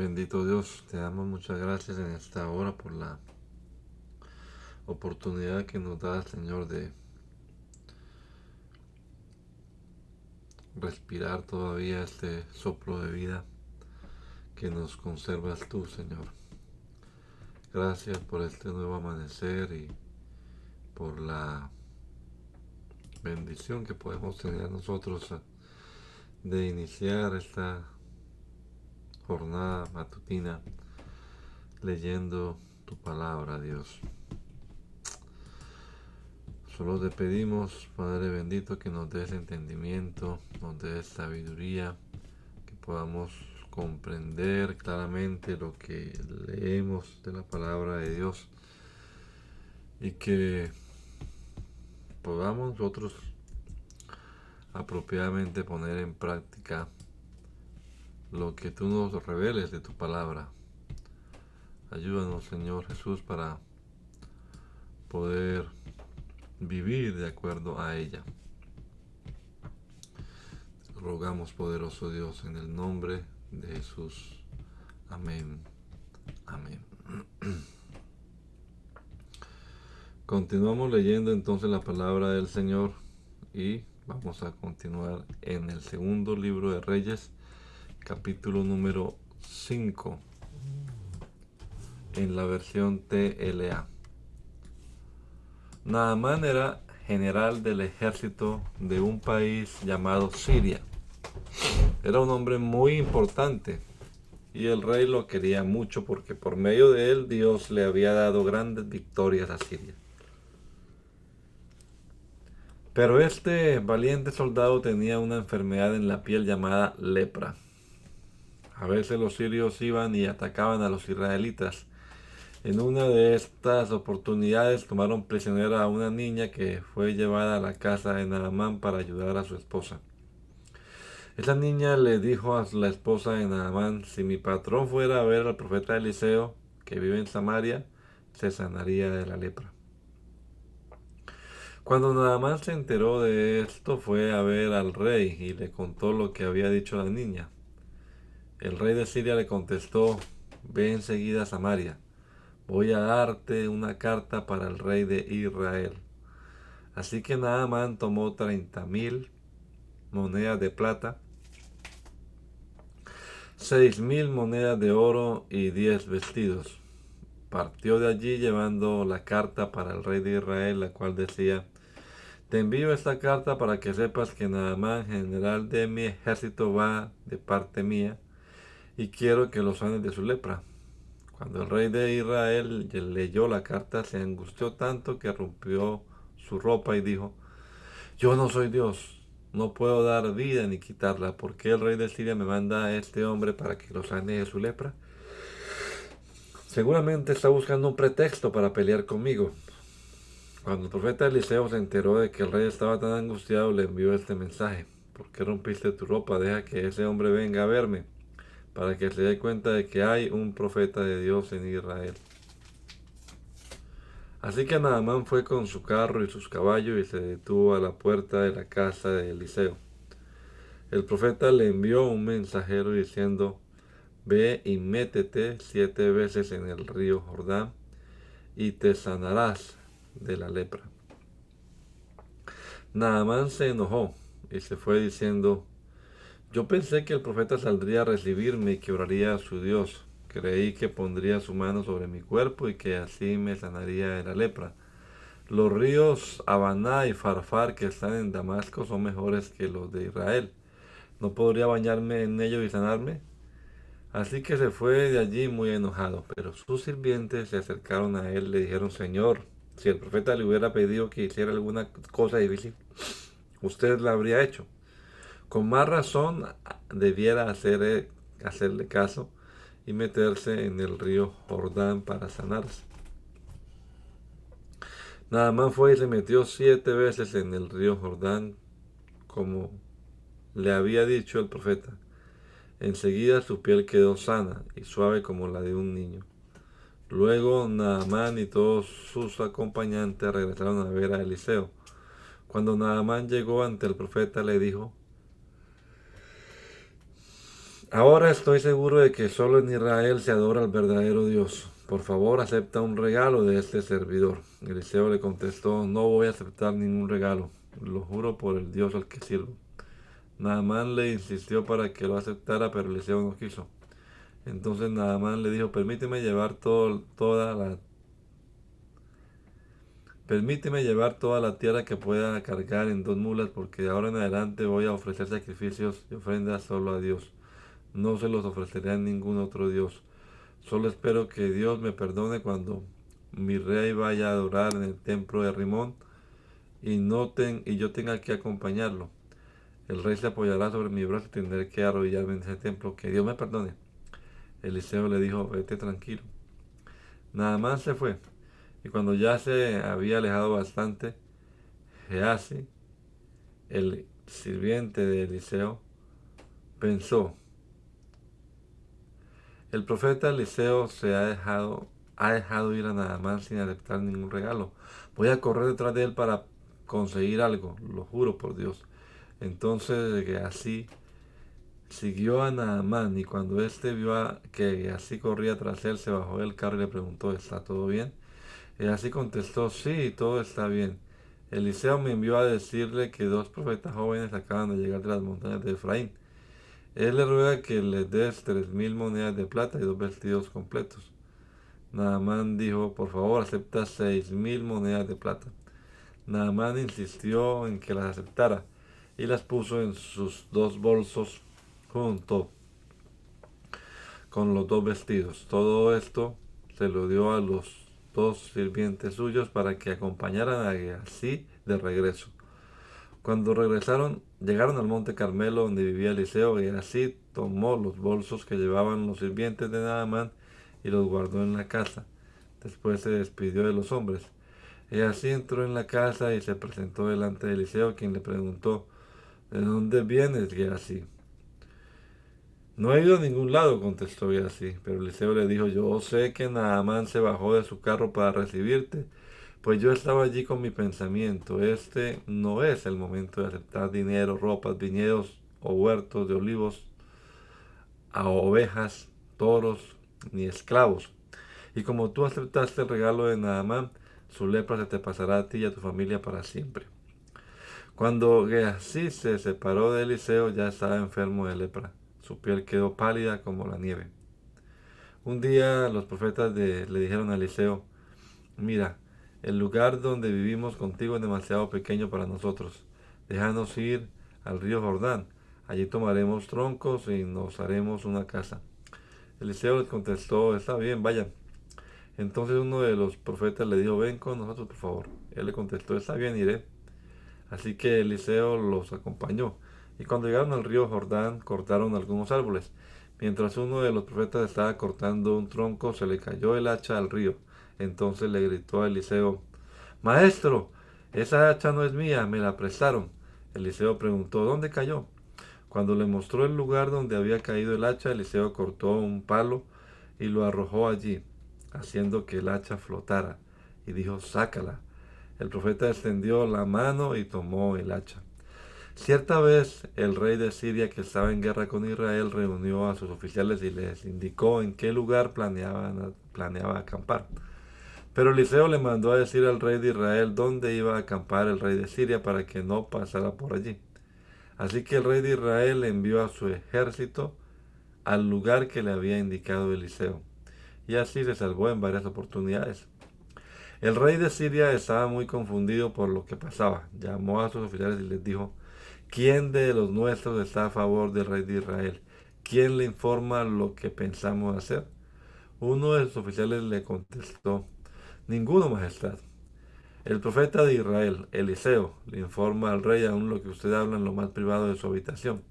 Bendito Dios, te damos muchas gracias en esta hora por la oportunidad que nos da, Señor, de respirar todavía este soplo de vida que nos conservas tú, Señor. Gracias por este nuevo amanecer y por la bendición que podemos tener nosotros de iniciar esta jornada matutina leyendo tu palabra, Dios. Solo te pedimos, Padre bendito, que nos des entendimiento, nos des sabiduría, que podamos comprender claramente lo que leemos de la palabra de Dios y que podamos nosotros apropiadamente poner en práctica lo que tú nos reveles de tu palabra. Ayúdanos, Señor Jesús, para poder vivir de acuerdo a ella. Rogamos, poderoso Dios, en el nombre de Jesús. Amén. Amén. Continuamos leyendo entonces la palabra del Señor y vamos a continuar en el segundo libro de Reyes capítulo número 5 en la versión TLA. Naamán era general del ejército de un país llamado Siria. Era un hombre muy importante y el rey lo quería mucho porque por medio de él Dios le había dado grandes victorias a Siria. Pero este valiente soldado tenía una enfermedad en la piel llamada lepra. A veces los sirios iban y atacaban a los israelitas. En una de estas oportunidades tomaron prisionera a una niña que fue llevada a la casa de Naamán para ayudar a su esposa. Esa niña le dijo a la esposa de Naamán, si mi patrón fuera a ver al profeta Eliseo, que vive en Samaria, se sanaría de la lepra. Cuando Naamán se enteró de esto, fue a ver al rey y le contó lo que había dicho la niña. El rey de Siria le contestó, ve enseguida a Samaria, voy a darte una carta para el rey de Israel. Así que Naamán tomó treinta mil monedas de plata, seis mil monedas de oro y diez vestidos. Partió de allí llevando la carta para el rey de Israel, la cual decía, te envío esta carta para que sepas que Naamán, general de mi ejército, va de parte mía y quiero que lo sanes de su lepra. Cuando el rey de Israel leyó la carta, se angustió tanto que rompió su ropa y dijo, yo no soy Dios, no puedo dar vida ni quitarla, ¿por qué el rey de Siria me manda a este hombre para que lo sane de su lepra? Seguramente está buscando un pretexto para pelear conmigo. Cuando el profeta Eliseo se enteró de que el rey estaba tan angustiado, le envió este mensaje. ¿Por qué rompiste tu ropa? Deja que ese hombre venga a verme para que se dé cuenta de que hay un profeta de Dios en Israel. Así que Naamán fue con su carro y sus caballos y se detuvo a la puerta de la casa de Eliseo. El profeta le envió un mensajero diciendo, Ve y métete siete veces en el río Jordán y te sanarás de la lepra. Naamán se enojó y se fue diciendo, yo pensé que el profeta saldría a recibirme y que oraría a su Dios. Creí que pondría su mano sobre mi cuerpo y que así me sanaría de la lepra. Los ríos Habaná y Farfar que están en Damasco son mejores que los de Israel. ¿No podría bañarme en ellos y sanarme? Así que se fue de allí muy enojado, pero sus sirvientes se acercaron a él y le dijeron, Señor, Si el profeta le hubiera pedido que hiciera alguna cosa difícil, usted la habría hecho. Con más razón debiera hacer, hacerle caso y meterse en el río Jordán para sanarse. Nada más fue y se metió siete veces en el río Jordán, como le había dicho el profeta. Enseguida su piel quedó sana y suave como la de un niño. Luego Naamán y todos sus acompañantes regresaron a ver a Eliseo. Cuando Naamán llegó ante el profeta le dijo, Ahora estoy seguro de que solo en Israel se adora al verdadero Dios. Por favor, acepta un regalo de este servidor. Eliseo le contestó, no voy a aceptar ningún regalo, lo juro por el Dios al que sirvo. Naamán le insistió para que lo aceptara, pero Eliseo no quiso. Entonces Naamán le dijo, permíteme llevar toda la Permíteme llevar toda la tierra que pueda cargar en dos mulas, porque de ahora en adelante voy a ofrecer sacrificios y ofrendas solo a Dios. No se los ofreceré a ningún otro Dios. Solo espero que Dios me perdone cuando mi rey vaya a adorar en el templo de Rimón y, no y yo tenga que acompañarlo. El rey se apoyará sobre mi brazo y tendré que arrodillarme en ese templo. Que Dios me perdone. Eliseo le dijo, vete tranquilo. Nada más se fue. Y cuando ya se había alejado bastante, Geasi, el sirviente de Eliseo, pensó, el profeta Eliseo se ha dejado, ha dejado ir a nada más sin aceptar ningún regalo. Voy a correr detrás de él para conseguir algo, lo juro por Dios. Entonces así siguió a Naamán y cuando éste vio que así corría tras él, se bajó del carro y le preguntó, ¿está todo bien? Y así contestó, sí, todo está bien. Eliseo me envió a decirle que dos profetas jóvenes acaban de llegar de las montañas de Efraín él le ruega que le des tres mil monedas de plata y dos vestidos completos. Naamán dijo, por favor, acepta seis mil monedas de plata. Naamán insistió en que las aceptara y las puso en sus dos bolsos junto con los dos vestidos. Todo esto se lo dio a los dos sirvientes suyos para que acompañaran a así de regreso. Cuando regresaron, llegaron al monte Carmelo donde vivía Eliseo y así tomó los bolsos que llevaban los sirvientes de Naamán y los guardó en la casa. Después se despidió de los hombres. Y así entró en la casa y se presentó delante de Eliseo, quien le preguntó, ¿de dónde vienes, así No he ido a ningún lado, contestó así. Pero Eliseo le dijo, yo sé que Naamán se bajó de su carro para recibirte pues yo estaba allí con mi pensamiento. Este no es el momento de aceptar dinero, ropas, viñedos o huertos de olivos a ovejas, toros ni esclavos. Y como tú aceptaste el regalo de Naamán, su lepra se te pasará a ti y a tu familia para siempre. Cuando Gehazi se separó de Eliseo, ya estaba enfermo de lepra. Su piel quedó pálida como la nieve. Un día los profetas le dijeron a Eliseo, mira, el lugar donde vivimos contigo es demasiado pequeño para nosotros. Déjanos ir al río Jordán. Allí tomaremos troncos y nos haremos una casa. Eliseo les contestó, está bien, vayan. Entonces uno de los profetas le dijo, ven con nosotros, por favor. Él le contestó, está bien, iré. Así que Eliseo los acompañó. Y cuando llegaron al río Jordán, cortaron algunos árboles. Mientras uno de los profetas estaba cortando un tronco, se le cayó el hacha al río entonces le gritó a Eliseo, Maestro, esa hacha no es mía, me la prestaron. Eliseo preguntó, ¿dónde cayó? Cuando le mostró el lugar donde había caído el hacha, Eliseo cortó un palo y lo arrojó allí, haciendo que el hacha flotara, y dijo, sácala. El profeta extendió la mano y tomó el hacha. Cierta vez el rey de Siria que estaba en guerra con Israel reunió a sus oficiales y les indicó en qué lugar planeaba acampar. Pero Eliseo le mandó a decir al rey de Israel dónde iba a acampar el rey de Siria para que no pasara por allí. Así que el rey de Israel envió a su ejército al lugar que le había indicado Eliseo. Y así se salvó en varias oportunidades. El rey de Siria estaba muy confundido por lo que pasaba. Llamó a sus oficiales y les dijo, ¿quién de los nuestros está a favor del rey de Israel? ¿Quién le informa lo que pensamos hacer? Uno de sus oficiales le contestó, Ninguno, majestad. El profeta de Israel, Eliseo, le informa al rey aún lo que usted habla en lo más privado de su habitación.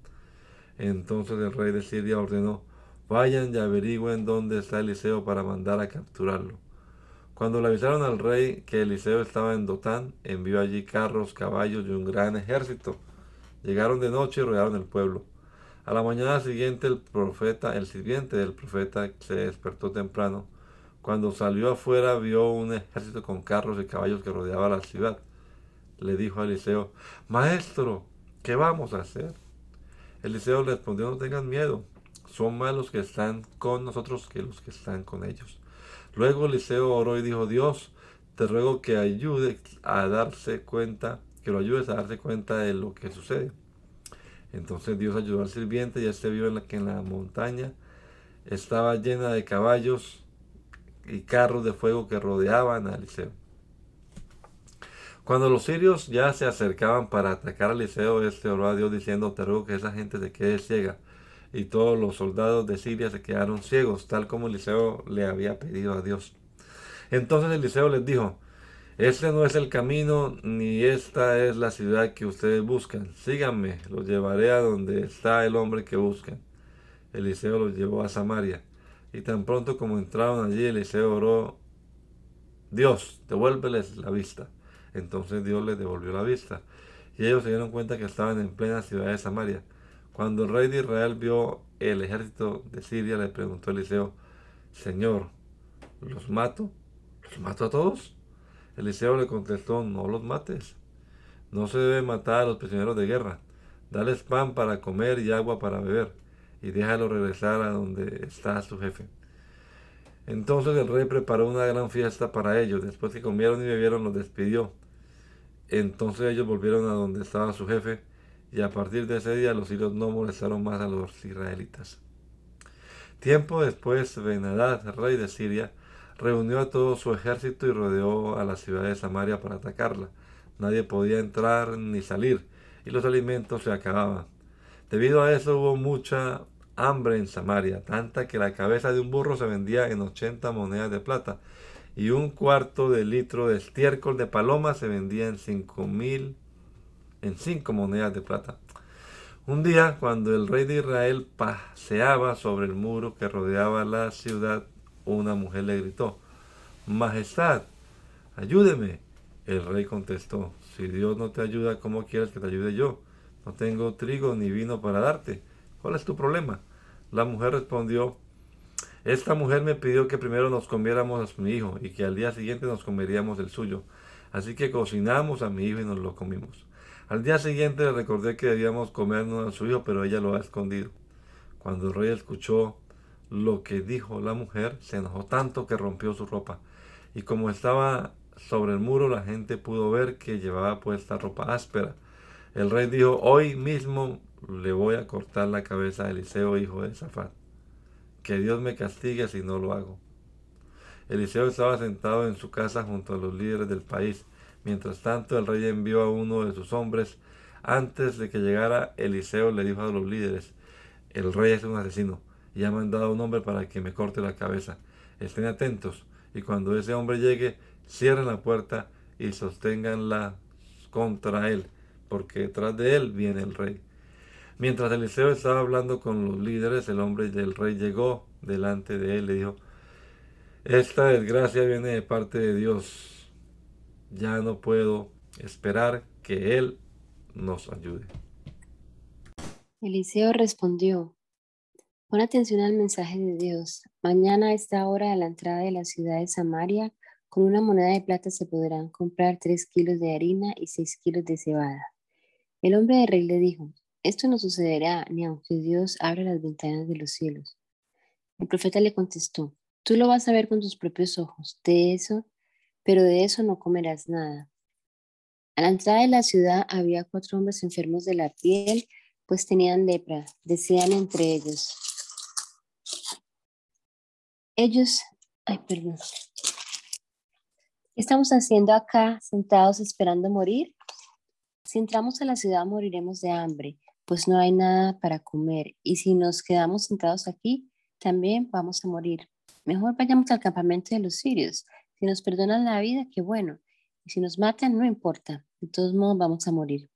Entonces el rey de Siria ordenó, vayan y averigüen dónde está Eliseo para mandar a capturarlo. Cuando le avisaron al rey que Eliseo estaba en Dotán, envió allí carros, caballos y un gran ejército. Llegaron de noche y rodearon el pueblo. A la mañana siguiente el profeta, el sirviente del profeta, se despertó temprano cuando salió afuera vio un ejército con carros y caballos que rodeaba la ciudad. Le dijo a Eliseo, Maestro, ¿qué vamos a hacer? Eliseo le respondió, no tengan miedo, son más los que están con nosotros que los que están con ellos. Luego Eliseo oró y dijo, Dios, te ruego que ayude a darse cuenta, que lo ayudes a darse cuenta de lo que sucede. Entonces Dios ayudó al sirviente y este vio en la que en la montaña estaba llena de caballos y carros de fuego que rodeaban a Eliseo. Cuando los sirios ya se acercaban para atacar a Eliseo, este oró a Dios diciendo, te ruego que esa gente se quede ciega. Y todos los soldados de Siria se quedaron ciegos, tal como Eliseo le había pedido a Dios. Entonces Eliseo les dijo, este no es el camino, ni esta es la ciudad que ustedes buscan. Síganme, los llevaré a donde está el hombre que buscan. Eliseo los llevó a Samaria. Y tan pronto como entraron allí, Eliseo oró, Dios, devuélveles la vista. Entonces Dios les devolvió la vista. Y ellos se dieron cuenta que estaban en plena ciudad de Samaria. Cuando el rey de Israel vio el ejército de Siria, le preguntó a Eliseo, Señor, ¿los mato? ¿Los mato a todos? Eliseo le contestó, no los mates. No se debe matar a los prisioneros de guerra. Dales pan para comer y agua para beber y déjalo regresar a donde está su jefe. Entonces el rey preparó una gran fiesta para ellos. Después que comieron y bebieron, los despidió. Entonces ellos volvieron a donde estaba su jefe, y a partir de ese día los sirios no molestaron más a los israelitas. Tiempo después, Benadad, rey de Siria, reunió a todo su ejército y rodeó a la ciudad de Samaria para atacarla. Nadie podía entrar ni salir, y los alimentos se acababan. Debido a eso hubo mucha hambre en Samaria, tanta que la cabeza de un burro se vendía en 80 monedas de plata y un cuarto de litro de estiércol de paloma se vendía en cinco mil, en cinco monedas de plata. Un día, cuando el rey de Israel paseaba sobre el muro que rodeaba la ciudad, una mujer le gritó, Majestad, ayúdeme. El rey contestó, si Dios no te ayuda, ¿cómo quieres que te ayude yo? No tengo trigo ni vino para darte. ¿Cuál es tu problema? La mujer respondió, esta mujer me pidió que primero nos comiéramos a mi hijo y que al día siguiente nos comeríamos el suyo. Así que cocinamos a mi hijo y nos lo comimos. Al día siguiente le recordé que debíamos comernos a su hijo, pero ella lo ha escondido. Cuando el rey escuchó lo que dijo la mujer, se enojó tanto que rompió su ropa. Y como estaba sobre el muro, la gente pudo ver que llevaba puesta ropa áspera. El rey dijo, hoy mismo le voy a cortar la cabeza a Eliseo, hijo de Zafat. Que Dios me castigue si no lo hago. Eliseo estaba sentado en su casa junto a los líderes del país. Mientras tanto, el rey envió a uno de sus hombres. Antes de que llegara, Eliseo le dijo a los líderes, el rey es un asesino y ha mandado a un hombre para que me corte la cabeza. Estén atentos y cuando ese hombre llegue, cierren la puerta y sosténganla contra él porque detrás de él viene el rey. Mientras Eliseo estaba hablando con los líderes, el hombre del rey llegó delante de él y dijo, esta desgracia viene de parte de Dios. Ya no puedo esperar que Él nos ayude. Eliseo respondió, pon atención al mensaje de Dios. Mañana a esta hora a la entrada de la ciudad de Samaria, con una moneda de plata se podrán comprar tres kilos de harina y seis kilos de cebada. El hombre de rey le dijo, esto no sucederá ni aunque Dios abra las ventanas de los cielos. El profeta le contestó, tú lo vas a ver con tus propios ojos, de eso, pero de eso no comerás nada. A la entrada de la ciudad había cuatro hombres enfermos de la piel, pues tenían lepra. Decían entre ellos, ellos, ay, perdón, ¿qué estamos haciendo acá sentados esperando morir? Si entramos a la ciudad moriremos de hambre, pues no hay nada para comer, y si nos quedamos sentados aquí, también vamos a morir. Mejor vayamos al campamento de los sirios. Si nos perdonan la vida, qué bueno, Y si nos matan, no importa, de todos modos vamos a morir.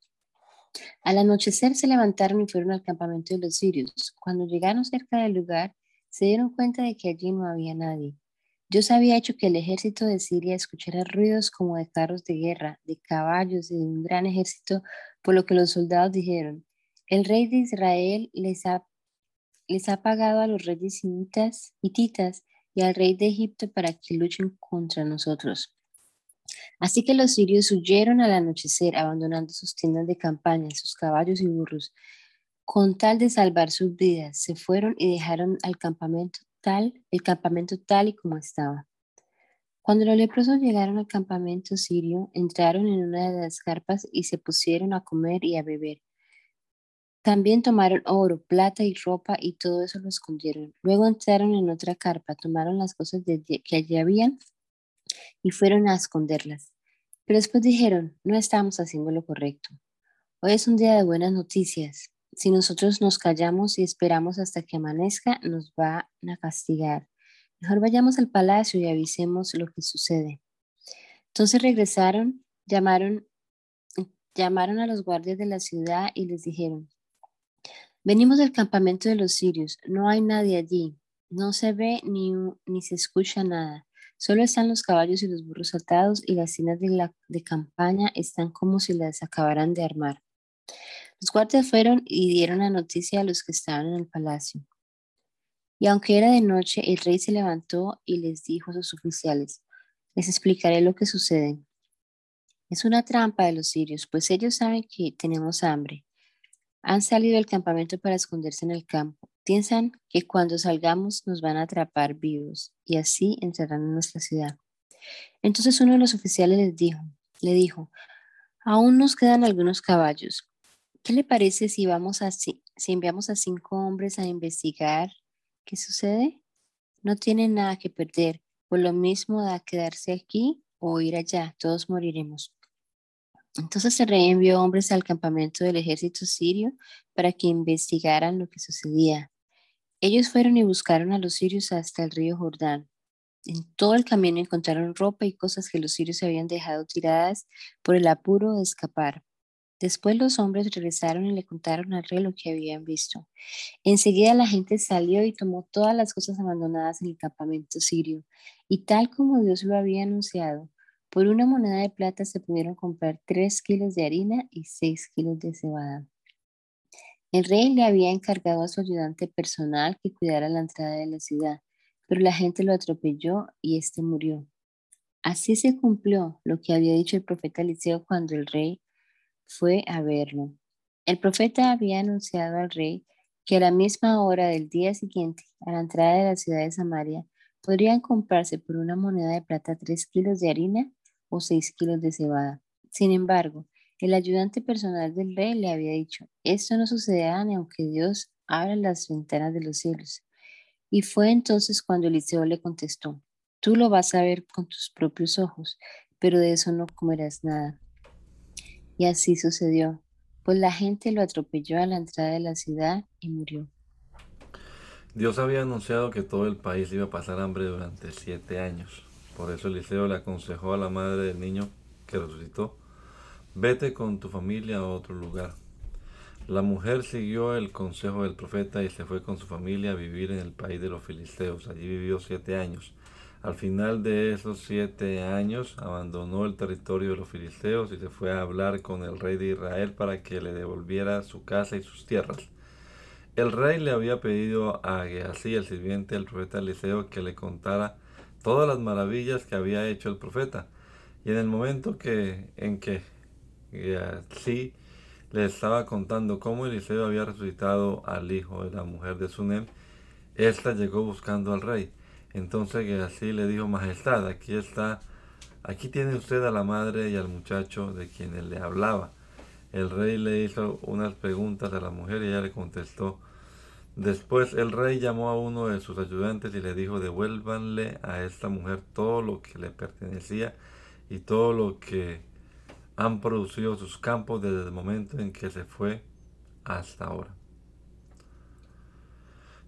Al anochecer se levantaron y fueron al campamento de los sirios. Cuando llegaron cerca del lugar, se dieron cuenta de que allí no había nadie. Dios había hecho que el ejército de Siria escuchara ruidos como de carros de guerra, de caballos y de un gran ejército, por lo que los soldados dijeron, el rey de Israel les ha, les ha pagado a los reyes hititas y al rey de Egipto para que luchen contra nosotros. Así que los sirios huyeron al anochecer, abandonando sus tiendas de campaña, sus caballos y burros. Con tal de salvar sus vidas, se fueron y dejaron al campamento tal, el campamento tal y como estaba. Cuando los leprosos llegaron al campamento sirio, entraron en una de las carpas y se pusieron a comer y a beber. También tomaron oro, plata y ropa y todo eso lo escondieron. Luego entraron en otra carpa, tomaron las cosas que allí habían y fueron a esconderlas. Pero después dijeron, no estamos haciendo lo correcto. Hoy es un día de buenas noticias. Si nosotros nos callamos y esperamos hasta que amanezca, nos van a castigar. Mejor vayamos al palacio y avisemos lo que sucede. Entonces regresaron, llamaron, llamaron a los guardias de la ciudad y les dijeron, venimos del campamento de los sirios, no hay nadie allí, no se ve ni, ni se escucha nada. Solo están los caballos y los burros saltados y las tiendas de, la, de campaña están como si las acabaran de armar. Los guardias fueron y dieron la noticia a los que estaban en el palacio. Y aunque era de noche, el rey se levantó y les dijo a sus oficiales, les explicaré lo que sucede. Es una trampa de los sirios, pues ellos saben que tenemos hambre. Han salido del campamento para esconderse en el campo. Piensan que cuando salgamos nos van a atrapar vivos y así entrarán en nuestra ciudad. Entonces uno de los oficiales les dijo, le dijo, aún nos quedan algunos caballos. ¿Qué le parece si vamos a, si enviamos a cinco hombres a investigar qué sucede? No tienen nada que perder, por lo mismo da quedarse aquí o ir allá, todos moriremos. Entonces el rey envió hombres al campamento del ejército sirio para que investigaran lo que sucedía. Ellos fueron y buscaron a los sirios hasta el río Jordán. En todo el camino encontraron ropa y cosas que los sirios habían dejado tiradas por el apuro de escapar. Después los hombres regresaron y le contaron al rey lo que habían visto. Enseguida la gente salió y tomó todas las cosas abandonadas en el campamento sirio. Y tal como Dios lo había anunciado, por una moneda de plata se pudieron comprar tres kilos de harina y seis kilos de cebada. El rey le había encargado a su ayudante personal que cuidara la entrada de la ciudad, pero la gente lo atropelló y éste murió. Así se cumplió lo que había dicho el profeta Eliseo cuando el rey fue a verlo. El profeta había anunciado al rey que a la misma hora del día siguiente, a la entrada de la ciudad de Samaria, podrían comprarse por una moneda de plata tres kilos de harina o seis kilos de cebada. Sin embargo, el ayudante personal del rey le había dicho, esto no sucederá ni aunque Dios abra las ventanas de los cielos. Y fue entonces cuando Eliseo le contestó, tú lo vas a ver con tus propios ojos, pero de eso no comerás nada. Y así sucedió, pues la gente lo atropelló a la entrada de la ciudad y murió. Dios había anunciado que todo el país iba a pasar hambre durante siete años. Por eso Eliseo le aconsejó a la madre del niño que resucitó Vete con tu familia a otro lugar. La mujer siguió el consejo del profeta y se fue con su familia a vivir en el país de los filisteos. Allí vivió siete años. Al final de esos siete años abandonó el territorio de los filisteos y se fue a hablar con el rey de Israel para que le devolviera su casa y sus tierras. El rey le había pedido a Geasí, el sirviente del profeta Eliseo, que le contara todas las maravillas que había hecho el profeta. Y en el momento que, en que y así le estaba contando cómo Eliseo había resucitado al hijo de la mujer de Sunem. Esta llegó buscando al rey. Entonces así le dijo, Majestad, aquí está, aquí tiene usted a la madre y al muchacho de quienes le hablaba. El rey le hizo unas preguntas a la mujer y ella le contestó. Después el rey llamó a uno de sus ayudantes y le dijo, devuélvanle a esta mujer todo lo que le pertenecía y todo lo que han producido sus campos desde el momento en que se fue hasta ahora.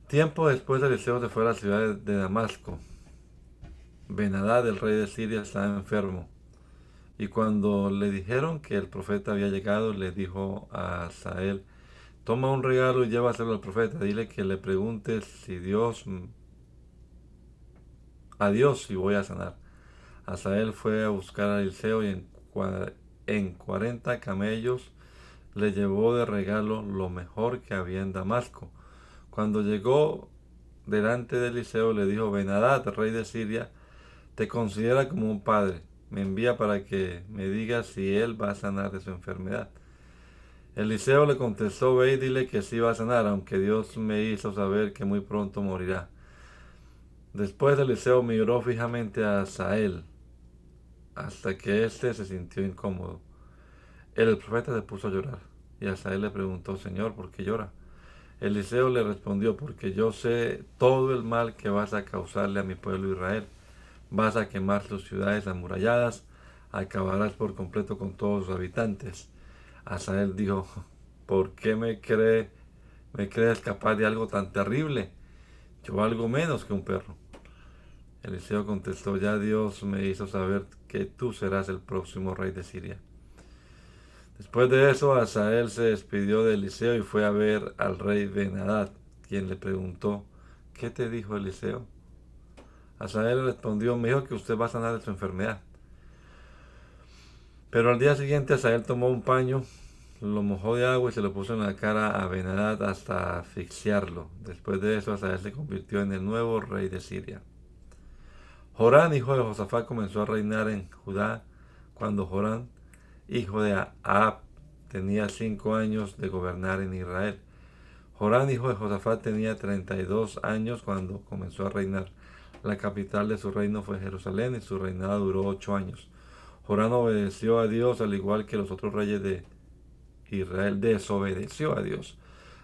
Tiempo después Eliseo se fue a la ciudad de Damasco. Benadad, el rey de Siria, estaba enfermo. Y cuando le dijeron que el profeta había llegado, le dijo a Asael, toma un regalo y llévaselo al profeta, dile que le pregunte si Dios, a Dios si voy a sanar. Asael fue a buscar a Eliseo y en, en 40 camellos le llevó de regalo lo mejor que había en Damasco. Cuando llegó delante de Eliseo le dijo, Benadad, rey de Siria, te considera como un padre. Me envía para que me diga si él va a sanar de su enfermedad. Eliseo le contestó, ve y dile que sí va a sanar, aunque Dios me hizo saber que muy pronto morirá. Después Eliseo miró fijamente a Sael, hasta que éste se sintió incómodo. El profeta se puso a llorar, y Asael le preguntó, Señor, ¿por qué llora? Eliseo le respondió, porque yo sé todo el mal que vas a causarle a mi pueblo Israel. Vas a quemar sus ciudades amuralladas, acabarás por completo con todos sus habitantes. Asael dijo, ¿por qué me, cree, me crees capaz de algo tan terrible? Yo valgo menos que un perro. Eliseo contestó, ya Dios me hizo saber que tú serás el próximo rey de Siria. Después de eso, Asael se despidió de Eliseo y fue a ver al rey Benadad, quien le preguntó, ¿qué te dijo Eliseo? Asael respondió, me dijo que usted va a sanar de su enfermedad. Pero al día siguiente Asael tomó un paño, lo mojó de agua y se lo puso en la cara a Benadad hasta asfixiarlo. Después de eso, Asael se convirtió en el nuevo rey de Siria. Jorán, hijo de Josafat, comenzó a reinar en Judá cuando Jorán hijo de Ahab, tenía cinco años de gobernar en Israel. Jorán, hijo de Josafat, tenía 32 años cuando comenzó a reinar. La capital de su reino fue Jerusalén y su reinado duró ocho años. Jorán obedeció a Dios al igual que los otros reyes de Israel. Desobedeció a Dios,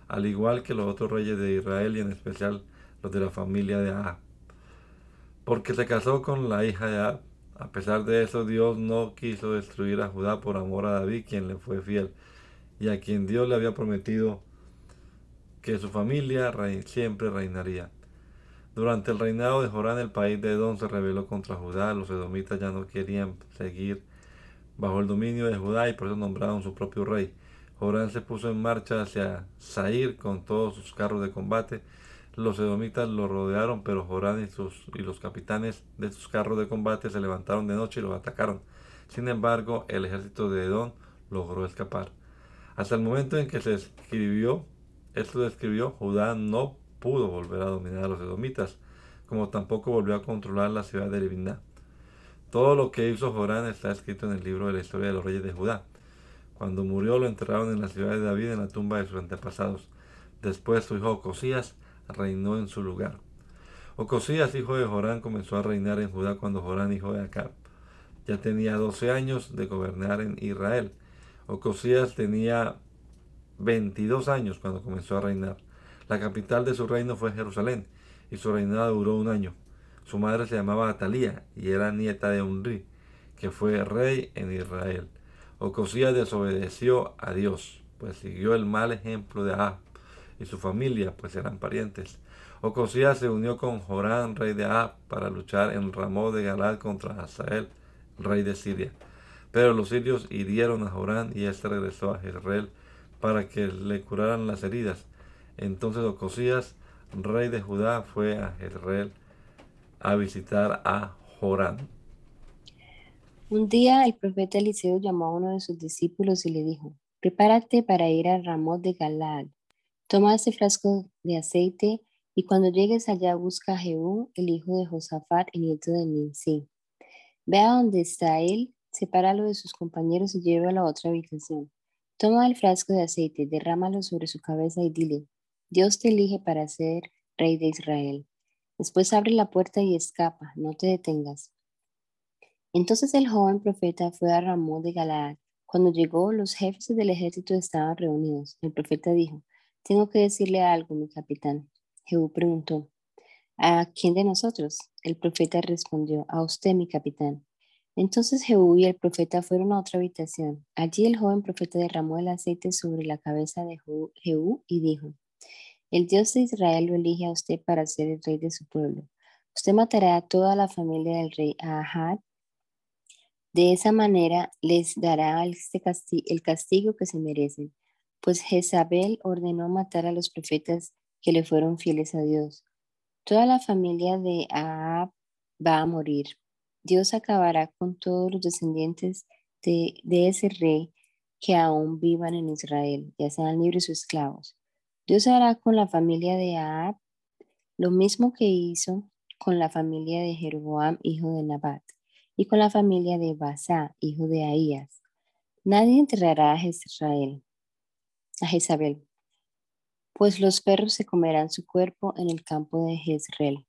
al igual que los otros reyes de Israel y en especial los de la familia de Ahab. Porque se casó con la hija de Ahab, a pesar de eso, Dios no quiso destruir a Judá por amor a David, quien le fue fiel, y a quien Dios le había prometido que su familia siempre reinaría. Durante el reinado de Jorán, el país de Edom se rebeló contra Judá. Los edomitas ya no querían seguir bajo el dominio de Judá y por eso nombraron su propio rey. Jorán se puso en marcha hacia Sair con todos sus carros de combate los edomitas lo rodearon, pero Jorán y, sus, y los capitanes de sus carros de combate se levantaron de noche y los atacaron. Sin embargo, el ejército de Edom logró escapar. Hasta el momento en que se escribió, esto describió, Judá no pudo volver a dominar a los edomitas, como tampoco volvió a controlar la ciudad de Libna. Todo lo que hizo Jorán está escrito en el libro de la historia de los reyes de Judá. Cuando murió lo enterraron en la ciudad de David en la tumba de sus antepasados. Después su hijo Cosías reinó en su lugar. Ocosías, hijo de Jorán, comenzó a reinar en Judá cuando Jorán, hijo de Acab, ya tenía 12 años de gobernar en Israel. Ocosías tenía 22 años cuando comenzó a reinar. La capital de su reino fue Jerusalén y su reinado duró un año. Su madre se llamaba Atalía y era nieta de Unri, que fue rey en Israel. Ocosías desobedeció a Dios, pues siguió el mal ejemplo de Ahab y su familia, pues eran parientes. Ocosías se unió con Jorán, rey de Ahab, para luchar en Ramón de Galad contra Hazael, rey de Siria. Pero los sirios hirieron a Jorán y éste regresó a Jezreel para que le curaran las heridas. Entonces Ocosías, rey de Judá, fue a Jezreel a visitar a Jorán. Un día el profeta Eliseo llamó a uno de sus discípulos y le dijo, prepárate para ir a Ramón de Galad Toma este frasco de aceite y cuando llegues allá busca a Jehú, el hijo de Josafat, el nieto de Ninsi. Ve a donde está él, sepáralo de sus compañeros y llévalo a otra habitación. Toma el frasco de aceite, derrámalo sobre su cabeza y dile, Dios te elige para ser rey de Israel. Después abre la puerta y escapa, no te detengas. Entonces el joven profeta fue a Ramón de Galaad. Cuando llegó, los jefes del ejército estaban reunidos. El profeta dijo, tengo que decirle algo, mi capitán. Jehú preguntó, ¿a quién de nosotros? El profeta respondió, a usted, mi capitán. Entonces Jehú y el profeta fueron a otra habitación. Allí el joven profeta derramó el aceite sobre la cabeza de Jehú y dijo, el Dios de Israel lo elige a usted para ser el rey de su pueblo. Usted matará a toda la familia del rey Ahad De esa manera les dará este el castigo que se merecen, pues Jezabel ordenó matar a los profetas que le fueron fieles a Dios. Toda la familia de Ahab va a morir. Dios acabará con todos los descendientes de, de ese rey que aún vivan en Israel, ya sean libres o esclavos. Dios hará con la familia de Ahab lo mismo que hizo con la familia de Jeroboam, hijo de Nabat, y con la familia de Basá, hijo de Ahías. Nadie enterrará a Israel, a Jezabel, pues los perros se comerán su cuerpo en el campo de Jezreel.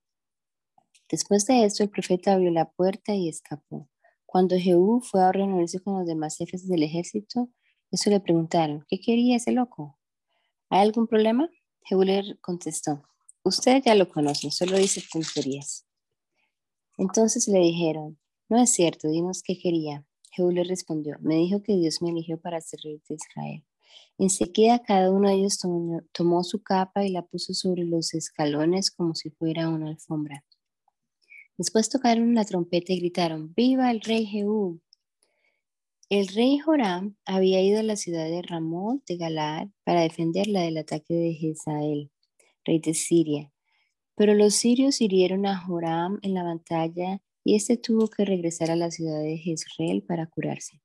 Después de esto, el profeta abrió la puerta y escapó. Cuando Jehú fue a reunirse con los demás jefes del ejército, eso le preguntaron, ¿qué quería ese loco? ¿Hay algún problema? Jehú le contestó, usted ya lo conoce, solo dice tonterías. Entonces le dijeron, no es cierto, dinos qué quería. Jehú le respondió, me dijo que Dios me eligió para ser rey de Israel. Enseguida cada uno de ellos tomó, su capa y la puso sobre los escalones como si fuera una alfombra. Después tocaron la trompeta y gritaron, ¡Viva el rey Jehú! El rey Joram había ido a la ciudad de Ramón de Galaad para defenderla del ataque de Jezael, rey de Siria. Pero los sirios hirieron a Joram en la batalla y éste tuvo que regresar a la ciudad de Jezreel para curarse.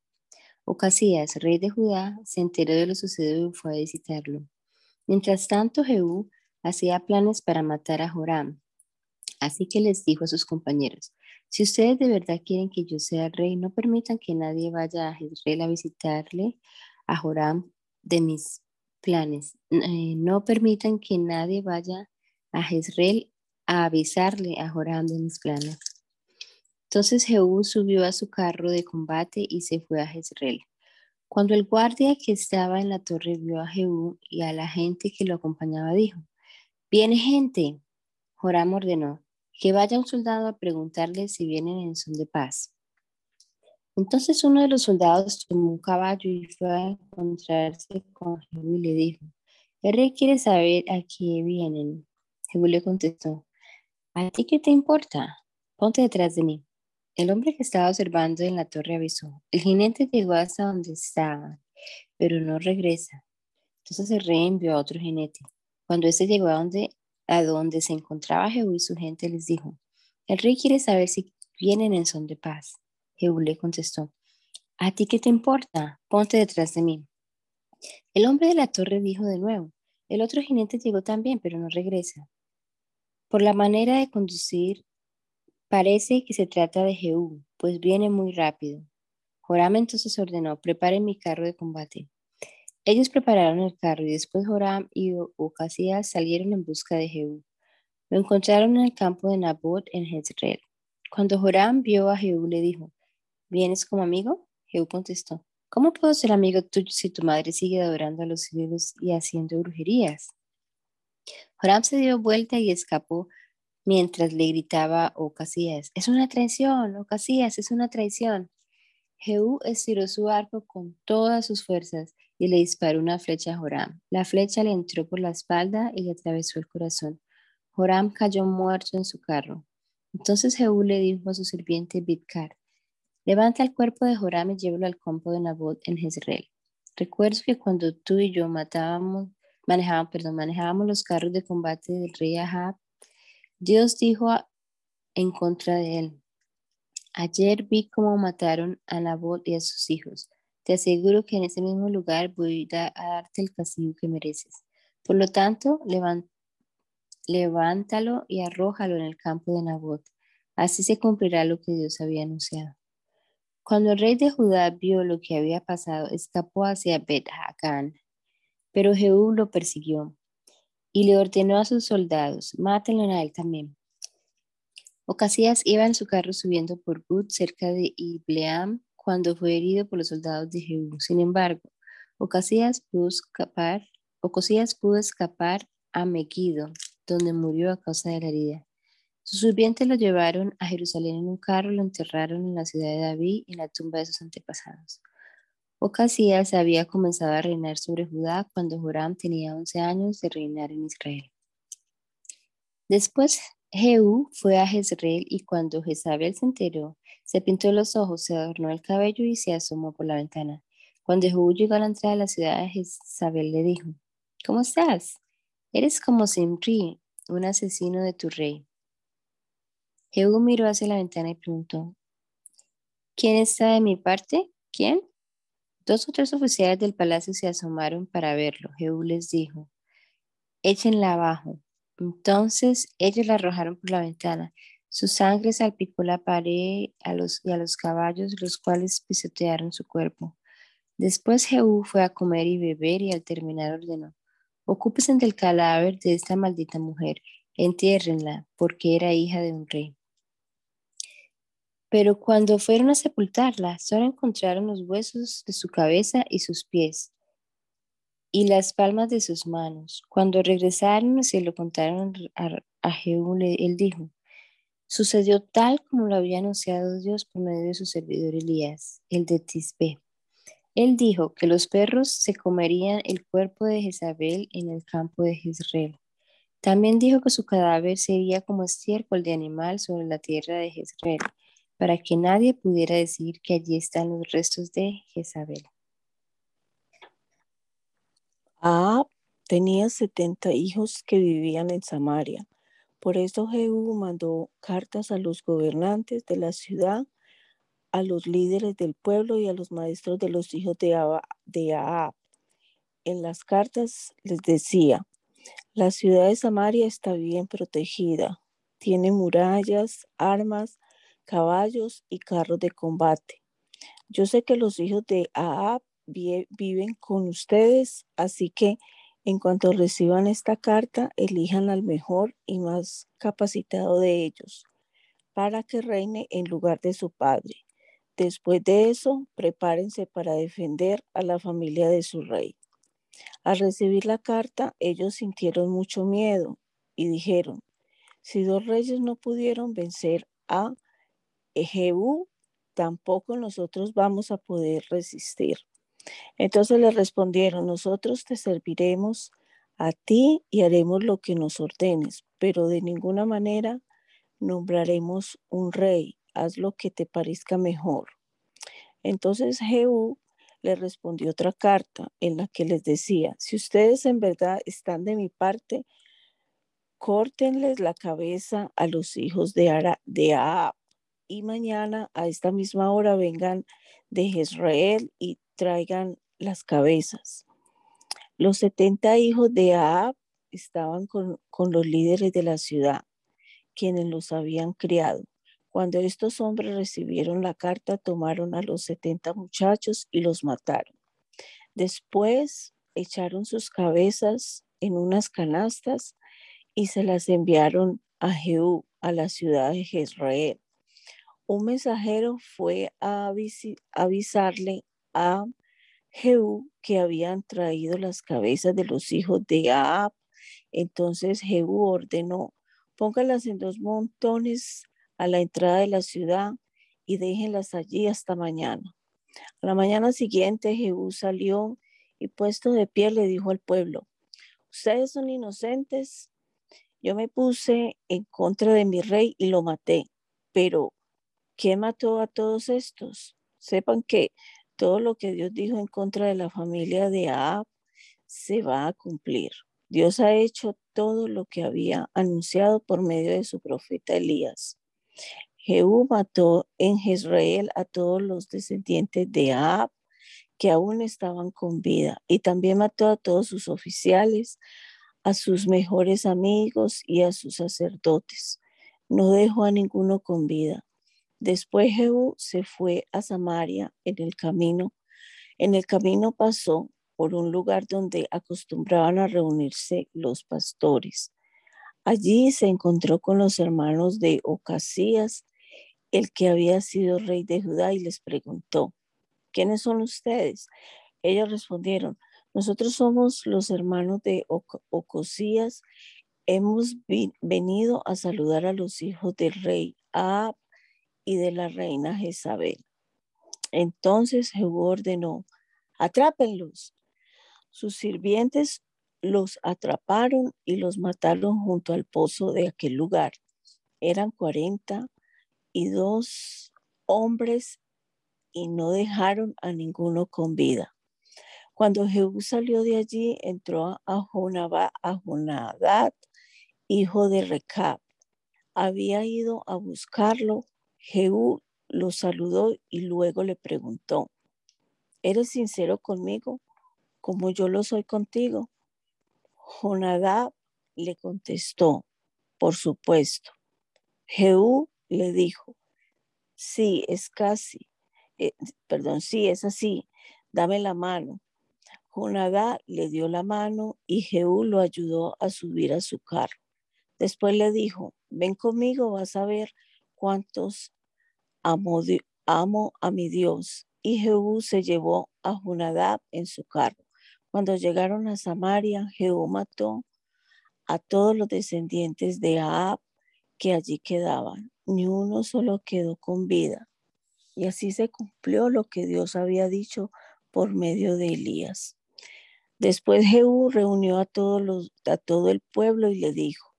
Ocasías, rey de Judá, se enteró de lo sucedido y fue a visitarlo. Mientras tanto, Jehú hacía planes para matar a Joram. Así que les dijo a sus compañeros, si ustedes de verdad quieren que yo sea rey, no permitan que nadie vaya a Jezreel a visitarle a Joram de mis planes. Eh, no permitan que nadie vaya a Jezreel a avisarle a Joram de mis planes. Entonces Jehú subió a su carro de combate y se fue a Jezreel. Cuando el guardia que estaba en la torre vio a Jehú y a la gente que lo acompañaba, dijo, Viene gente. Joram ordenó, que vaya un soldado a preguntarle si vienen en son de paz. Entonces uno de los soldados tomó un caballo y fue a encontrarse con Jehú y le dijo, el rey quiere saber a qué vienen. Jehú le contestó, ¿a ti qué te importa? Ponte detrás de mí. El hombre que estaba observando en la torre avisó, el jinete llegó hasta donde estaba, pero no regresa. Entonces el rey envió a otro jinete. Cuando éste llegó a donde, a donde se encontraba Jehú y su gente, les dijo, el rey quiere saber si vienen en son de paz. Jehú le contestó, ¿a ti qué te importa? Ponte detrás de mí. El hombre de la torre dijo de nuevo, el otro jinete llegó también, pero no regresa. Por la manera de conducir Parece que se trata de Jehú, pues viene muy rápido. Joram entonces ordenó, preparen mi carro de combate. Ellos prepararon el carro y después Joram y Ocasías salieron en busca de Jehú. Lo encontraron en el campo de Nabot en Jezreel. Cuando Joram vio a Jehú le dijo, ¿vienes como amigo? Jehú contestó, ¿cómo puedo ser amigo tuyo si tu madre sigue adorando a los ídolos y haciendo brujerías? Joram se dio vuelta y escapó mientras le gritaba Ocasías, es una traición, Ocasías, es una traición. Jehú estiró su arco con todas sus fuerzas y le disparó una flecha a Joram. La flecha le entró por la espalda y le atravesó el corazón. Joram cayó muerto en su carro. Entonces Jehú le dijo a su sirviente Bidkar, levanta el cuerpo de Joram y llévalo al campo de Nabot en Jezreel. Recuerdo que cuando tú y yo matábamos, manejábamos, perdón, manejábamos los carros de combate del rey Ahab, Dios dijo en contra de él, ayer vi cómo mataron a Nabot y a sus hijos. Te aseguro que en ese mismo lugar voy a darte el castigo que mereces. Por lo tanto, levántalo y arrójalo en el campo de Nabot. Así se cumplirá lo que Dios había anunciado. Cuando el rey de Judá vio lo que había pasado, escapó hacia Bet Hagan, pero Jehú lo persiguió y le ordenó a sus soldados, mátenlo a él también. Ocasías iba en su carro subiendo por Gut cerca de Ibleam cuando fue herido por los soldados de Jehú. Sin embargo, Ocasías pudo escapar, Ocasías pudo escapar a Megiddo, donde murió a causa de la herida. Sus sirvientes lo llevaron a Jerusalén en un carro y lo enterraron en la ciudad de David en la tumba de sus antepasados. Ocasías había comenzado a reinar sobre Judá cuando Joram tenía 11 años de reinar en Israel. Después Jehú fue a Jezreel y cuando Jezabel se enteró, se pintó los ojos, se adornó el cabello y se asomó por la ventana. Cuando Jehú llegó a la entrada de la ciudad, Jezabel le dijo, ¿Cómo estás? Eres como Simri, un asesino de tu rey. Jehú miró hacia la ventana y preguntó, ¿Quién está de mi parte? ¿Quién? Dos o tres oficiales del palacio se asomaron para verlo. Jehú les dijo, échenla abajo. Entonces ellos la arrojaron por la ventana. Su sangre salpicó la pared a los, y a los caballos, los cuales pisotearon su cuerpo. Después Jehú fue a comer y beber y al terminar ordenó, ocúpense del cadáver de esta maldita mujer, entiérrenla, porque era hija de un rey. Pero cuando fueron a sepultarla, solo encontraron los huesos de su cabeza y sus pies y las palmas de sus manos. Cuando regresaron y se lo contaron a, a Jehú, él dijo, sucedió tal como lo había anunciado Dios por medio de su servidor Elías, el de Tisbe. Él dijo que los perros se comerían el cuerpo de Jezabel en el campo de Jezreel. También dijo que su cadáver sería como estiércol de animal sobre la tierra de Jezreel, para que nadie pudiera decir que allí están los restos de Jezabel. Ahab tenía setenta hijos que vivían en Samaria. Por eso Jehú mandó cartas a los gobernantes de la ciudad, a los líderes del pueblo y a los maestros de los hijos de, Ahab. En las cartas les decía, la ciudad de Samaria está bien protegida, tiene murallas, armas, caballos y carros de combate. Yo sé que los hijos de Ahab viven con ustedes, así que en cuanto reciban esta carta, elijan al mejor y más capacitado de ellos para que reine en lugar de su padre. Después de eso, prepárense para defender a la familia de su rey. Al recibir la carta, ellos sintieron mucho miedo y dijeron, si dos reyes no pudieron vencer a Jehú, tampoco nosotros vamos a poder resistir. Entonces le respondieron, nosotros te serviremos a ti y haremos lo que nos ordenes, pero de ninguna manera nombraremos un rey, haz lo que te parezca mejor. Entonces Jehú le respondió otra carta en la que les decía, si ustedes en verdad están de mi parte, córtenles la cabeza a los hijos de, Ara, de Ahab y mañana a esta misma hora vengan de Jezreel y traigan las cabezas. Los 70 hijos de Ahab estaban con, con los líderes de la ciudad, quienes los habían criado. Cuando estos hombres recibieron la carta, tomaron a los 70 muchachos y los mataron. Después echaron sus cabezas en unas canastas y se las enviaron a Jehú, a la ciudad de Jezreel. Un mensajero fue a avisarle a Jehú que habían traído las cabezas de los hijos de Ahab. Entonces Jehú ordenó, póngalas en dos montones a la entrada de la ciudad y déjenlas allí hasta mañana. A la mañana siguiente Jehú salió y puesto de pie le dijo al pueblo, ustedes son inocentes, yo me puse en contra de mi rey y lo maté, pero ¿quién mató a todos estos? Sepan que todo lo que Dios dijo en contra de la familia de Ahab se va a cumplir. Dios ha hecho todo lo que había anunciado por medio de su profeta Elías. Jehú mató en Jezreel a todos los descendientes de Ahab que aún estaban con vida y también mató a todos sus oficiales, a sus mejores amigos y a sus sacerdotes. No dejó a ninguno con vida. Después Jehú se fue a Samaria en el camino. En el camino pasó por un lugar donde acostumbraban a reunirse los pastores. Allí se encontró con los hermanos de Ocasías, el que había sido rey de Judá, y les preguntó, ¿quiénes son ustedes? Ellos respondieron, nosotros somos los hermanos de Ocosías, hemos venido a saludar a los hijos del rey y de la reina Jezabel. Entonces Jehú ordenó, atrápenlos. Sus sirvientes los atraparon y los mataron junto al pozo de aquel lugar. Eran cuarenta y dos hombres y no dejaron a ninguno con vida. Cuando Jehú salió de allí, entró a, Jonabá, Jonadad, hijo de Recab. Había ido a buscarlo. Jehú lo saludó y luego le preguntó, ¿eres sincero conmigo como yo lo soy contigo? Jonadab le contestó, por supuesto. Jehú le dijo, sí, es casi, eh, perdón, sí, es así, dame la mano. Jonadá le dio la mano y Jehú lo ayudó a subir a su carro. Después le dijo, ven conmigo, vas a ver cuántos amo, amo a mi Dios. Y Jehú se llevó a Jonadab en su carro. Cuando llegaron a Samaria, Jehú mató a todos los descendientes de Ahab que allí quedaban. Ni uno solo quedó con vida. Y así se cumplió lo que Dios había dicho por medio de Elías. Después Jehú reunió a, todos los, a todo el pueblo y le dijo,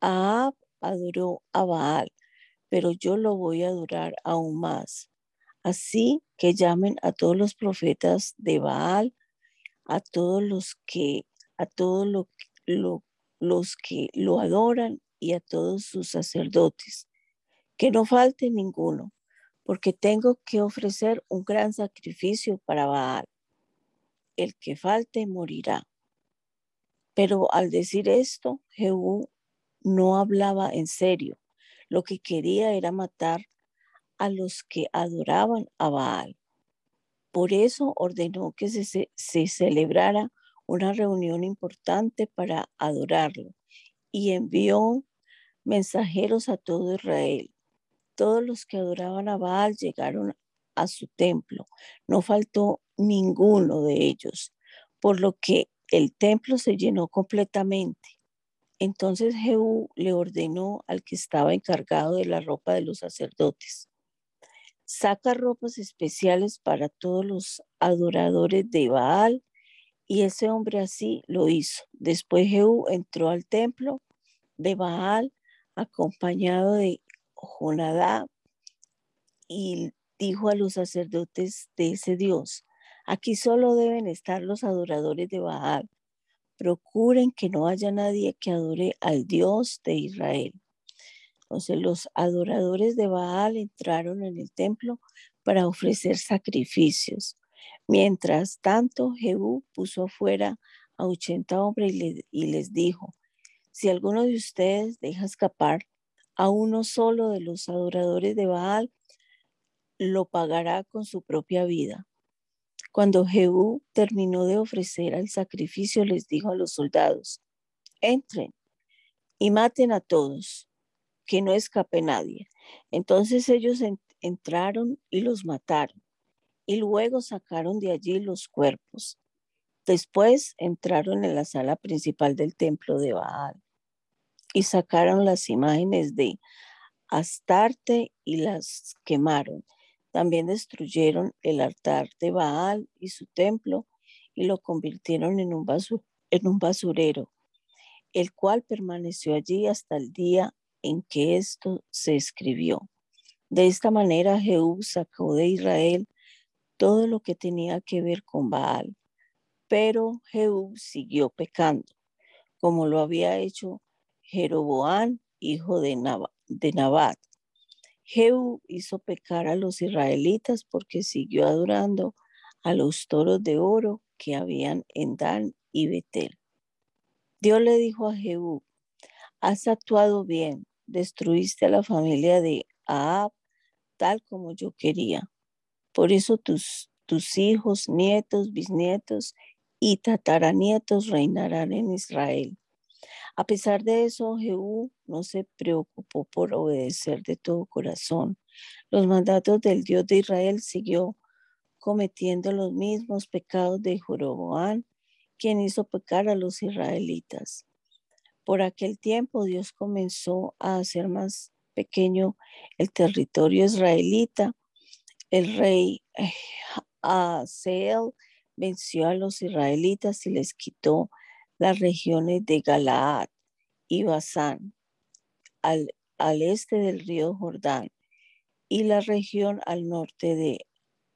Ahab adoró a Baal, pero yo lo voy a adorar aún más. Así que llamen a todos los profetas de Baal, a todos los que, a todos los que lo adoran y a todos sus sacerdotes. Que no falte ninguno, porque tengo que ofrecer un gran sacrificio para Baal. El que falte morirá. Pero al decir esto, Jehú no hablaba en serio. Lo que quería era matar a los que adoraban a Baal. Por eso ordenó que se, celebrara una reunión importante para adorarlo y envió mensajeros a todo Israel todos los que adoraban a Baal llegaron a su templo. No faltó ninguno de ellos, por lo que el templo se llenó completamente. Entonces Jehú le ordenó al que estaba encargado de la ropa de los sacerdotes, saca ropas especiales para todos los adoradores de Baal, y ese hombre así lo hizo. Después Jehú entró al templo de Baal acompañado de Jonadá y dijo a los sacerdotes de ese Dios, aquí solo deben estar los adoradores de Baal. Procuren que no haya nadie que adore al Dios de Israel. Entonces los adoradores de Baal entraron en el templo para ofrecer sacrificios. Mientras tanto, Jehú puso afuera a ochenta hombres y, y les dijo, si alguno de ustedes deja escapar a uno solo de los adoradores de Baal, lo pagará con su propia vida. Cuando Jehú terminó de ofrecer el sacrificio, les dijo a los soldados, entren y maten a todos, que no escape nadie. Entonces ellos entraron y los mataron, y luego sacaron de allí los cuerpos. Después entraron en la sala principal del templo de Baal y sacaron las imágenes de Astarte y las quemaron. También destruyeron el altar de Baal y su templo y lo convirtieron en un, basurero, el cual permaneció allí hasta el día en que esto se escribió. De esta manera Jehú sacó de Israel todo lo que tenía que ver con Baal, pero Jehú siguió pecando, como lo había hecho Jeroboán, hijo de, Nabat. Jehú hizo pecar a los israelitas porque siguió adorando a los toros de oro que habían en Dan y Betel. Dios le dijo a Jehú, has actuado bien, destruiste a la familia de Ahab tal como yo quería. Por eso tus, tus hijos, nietos, bisnietos y tataranietos reinarán en Israel. A pesar de eso, Jehú no se preocupó por obedecer de todo corazón. Los mandatos del Dios de Israel siguió cometiendo los mismos pecados de Jeroboam, quien hizo pecar a los israelitas. Por aquel tiempo Dios comenzó a hacer más pequeño el territorio israelita. El rey Aseel venció a los israelitas y les quitó las regiones de Galaad y Basán al al este del río Jordán y la región al norte de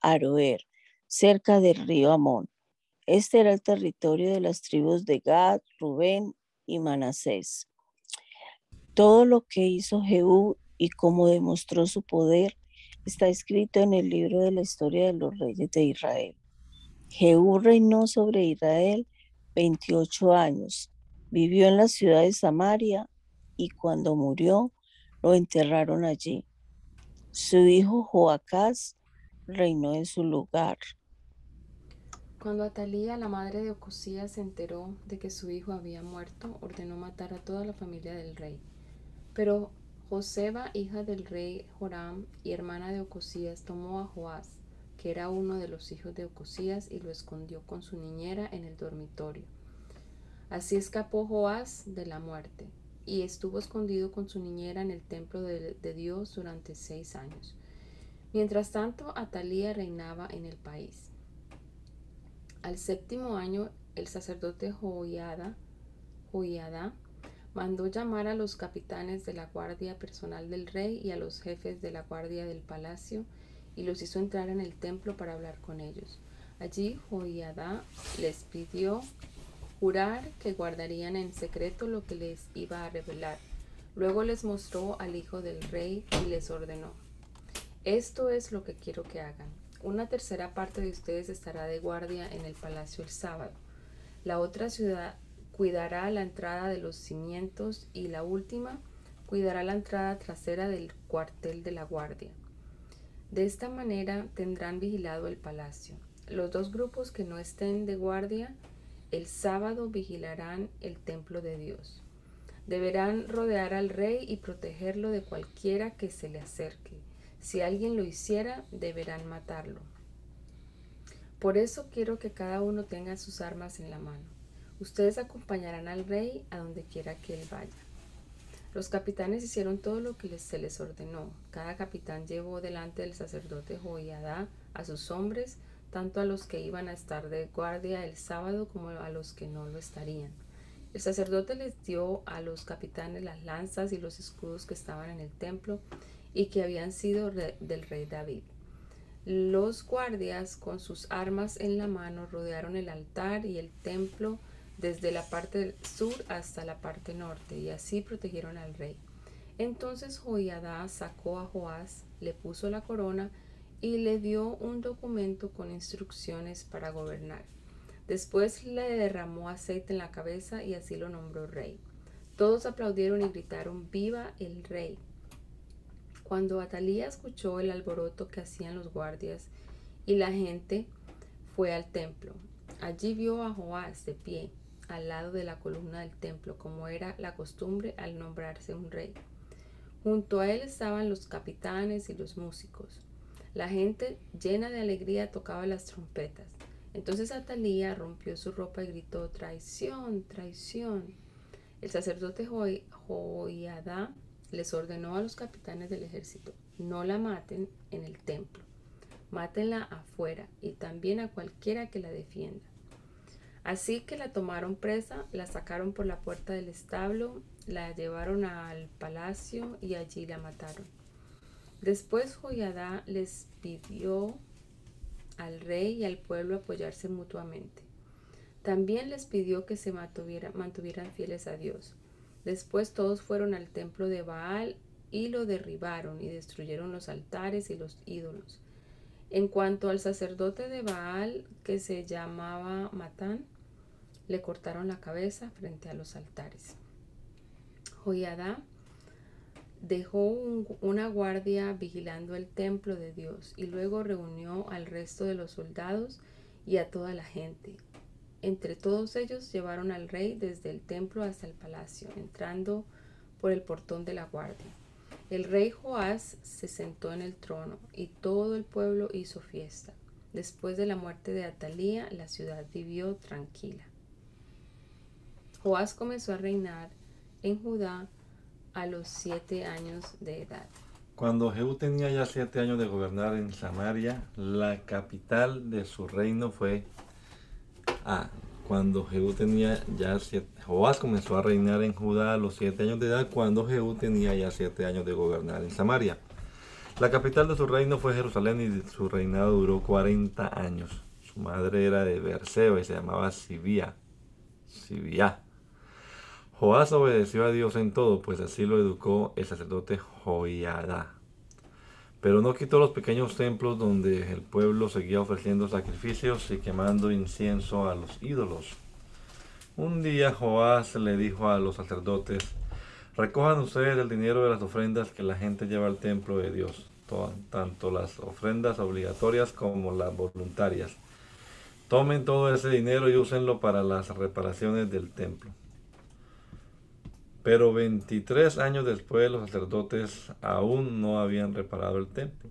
Aroer, cerca del río Amón. Este era el territorio de las tribus de Gad, Rubén y Manasés. Todo lo que hizo Jehú y cómo demostró su poder está escrito en el libro de la historia de los reyes de Israel. Jehú reinó sobre Israel 28 años. Vivió en la ciudad de Samaria y cuando murió lo enterraron allí. Su hijo Joacás reinó en su lugar. Cuando Atalía, la madre de Ocosías, se enteró de que su hijo había muerto, ordenó matar a toda la familia del rey. Pero Joseba, hija del rey Joram y hermana de Ocosías, tomó a Joás, que era uno de los hijos de Ocosías, y lo escondió con su niñera en el dormitorio. Así escapó Joás de la muerte, y estuvo escondido con su niñera en el templo de, Dios durante seis años. Mientras tanto, Atalía reinaba en el país. Al séptimo año, el sacerdote Joiada, Joiada mandó llamar a los capitanes de la guardia personal del rey y a los jefes de la guardia del palacio y los hizo entrar en el templo para hablar con ellos. Allí Joiada les pidió jurar que guardarían en secreto lo que les iba a revelar. Luego les mostró al hijo del rey y les ordenó, esto es lo que quiero que hagan. Una tercera parte de ustedes estará de guardia en el palacio el sábado. La otra ciudad cuidará la entrada de los cimientos y la última cuidará la entrada trasera del cuartel de la guardia. De esta manera tendrán vigilado el palacio. Los dos grupos que no estén de guardia el sábado vigilarán el templo de Dios. Deberán rodear al rey y protegerlo de cualquiera que se le acerque si alguien lo hiciera, deberán matarlo. Por eso quiero que cada uno tenga sus armas en la mano. Ustedes acompañarán al rey a donde quiera que él vaya. Los capitanes hicieron todo lo que se les ordenó. Cada capitán llevó delante del sacerdote Joiada a sus hombres, tanto a los que iban a estar de guardia el sábado como a los que no lo estarían. El sacerdote les dio a los capitanes las lanzas y los escudos que estaban en el templo y que habían sido del rey David. Los guardias con sus armas en la mano rodearon el altar y el templo desde la parte sur hasta la parte norte y así protegieron al rey. Entonces Joiada sacó a Joás, le puso la corona y le dio un documento con instrucciones para gobernar. Después le derramó aceite en la cabeza y así lo nombró rey. Todos aplaudieron y gritaron Viva el rey. Cuando Atalía escuchó el alboroto que hacían los guardias y la gente fue al templo. Allí vio a Joás de pie al lado de la columna del templo, como era la costumbre al nombrarse un rey. Junto a él estaban los capitanes y los músicos. La gente llena de alegría tocaba las trompetas. Entonces Atalía rompió su ropa y gritó, traición, traición. El sacerdote Joiada les ordenó a los capitanes del ejército, no la maten en el templo, mátenla afuera y también a cualquiera que la defienda. Así que la tomaron presa, la sacaron por la puerta del establo, la llevaron al palacio y allí la mataron. Después Joyadá les pidió al rey y al pueblo apoyarse mutuamente. También les pidió que se mantuvieran fieles a Dios Después todos fueron al templo de Baal y lo derribaron y destruyeron los altares y los ídolos. En cuanto al sacerdote de Baal, que se llamaba Matán, le cortaron la cabeza frente a los altares. Joiada dejó una guardia vigilando el templo de Dios y luego reunió al resto de los soldados y a toda la gente. Entre todos ellos llevaron al rey desde el templo hasta el palacio, entrando por el portón de la guardia. El rey Joás se sentó en el trono y todo el pueblo hizo fiesta. Después de la muerte de Atalía, la ciudad vivió tranquila. Joás comenzó a reinar en Judá a los siete años de edad. Cuando Jehú tenía ya siete años de gobernar en Samaria, la capital de su reino fue a cuando Jehú tenía ya siete, Joás comenzó a reinar en Judá a los siete años de edad, cuando Jehú tenía ya siete años de gobernar en Samaria. La capital de su reino fue Jerusalén y su reinado duró 40 años. Su madre era de Berseba y se llamaba Sibía. Sibía. Joás obedeció a Dios en todo, pues así lo educó el sacerdote Joiada. Pero no quitó los pequeños templos donde el pueblo seguía ofreciendo sacrificios y quemando incienso a los ídolos. Un día Joás le dijo a los sacerdotes, recojan ustedes el dinero de las ofrendas que la gente lleva al templo de Dios, tanto las ofrendas obligatorias como las voluntarias. Tomen todo ese dinero y úsenlo para las reparaciones del templo. Pero 23 años después los sacerdotes aún no habían reparado el templo.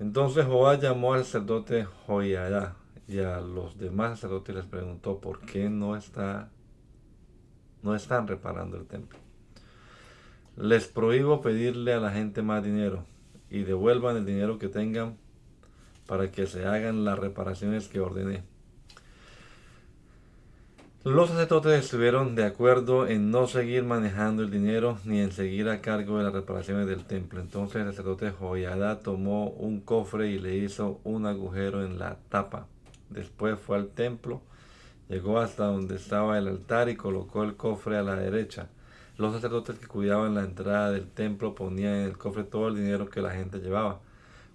Entonces Joás llamó al sacerdote Joiada y a los demás sacerdotes les preguntó por qué no está no están reparando el templo. Les prohíbo pedirle a la gente más dinero y devuelvan el dinero que tengan para que se hagan las reparaciones que ordené. Los sacerdotes estuvieron de acuerdo en no seguir manejando el dinero ni en seguir a cargo de las reparaciones del templo. Entonces el sacerdote Joiada tomó un cofre y le hizo un agujero en la tapa. Después fue al templo, llegó hasta donde estaba el altar y colocó el cofre a la derecha. Los sacerdotes que cuidaban la entrada del templo ponían en el cofre todo el dinero que la gente llevaba.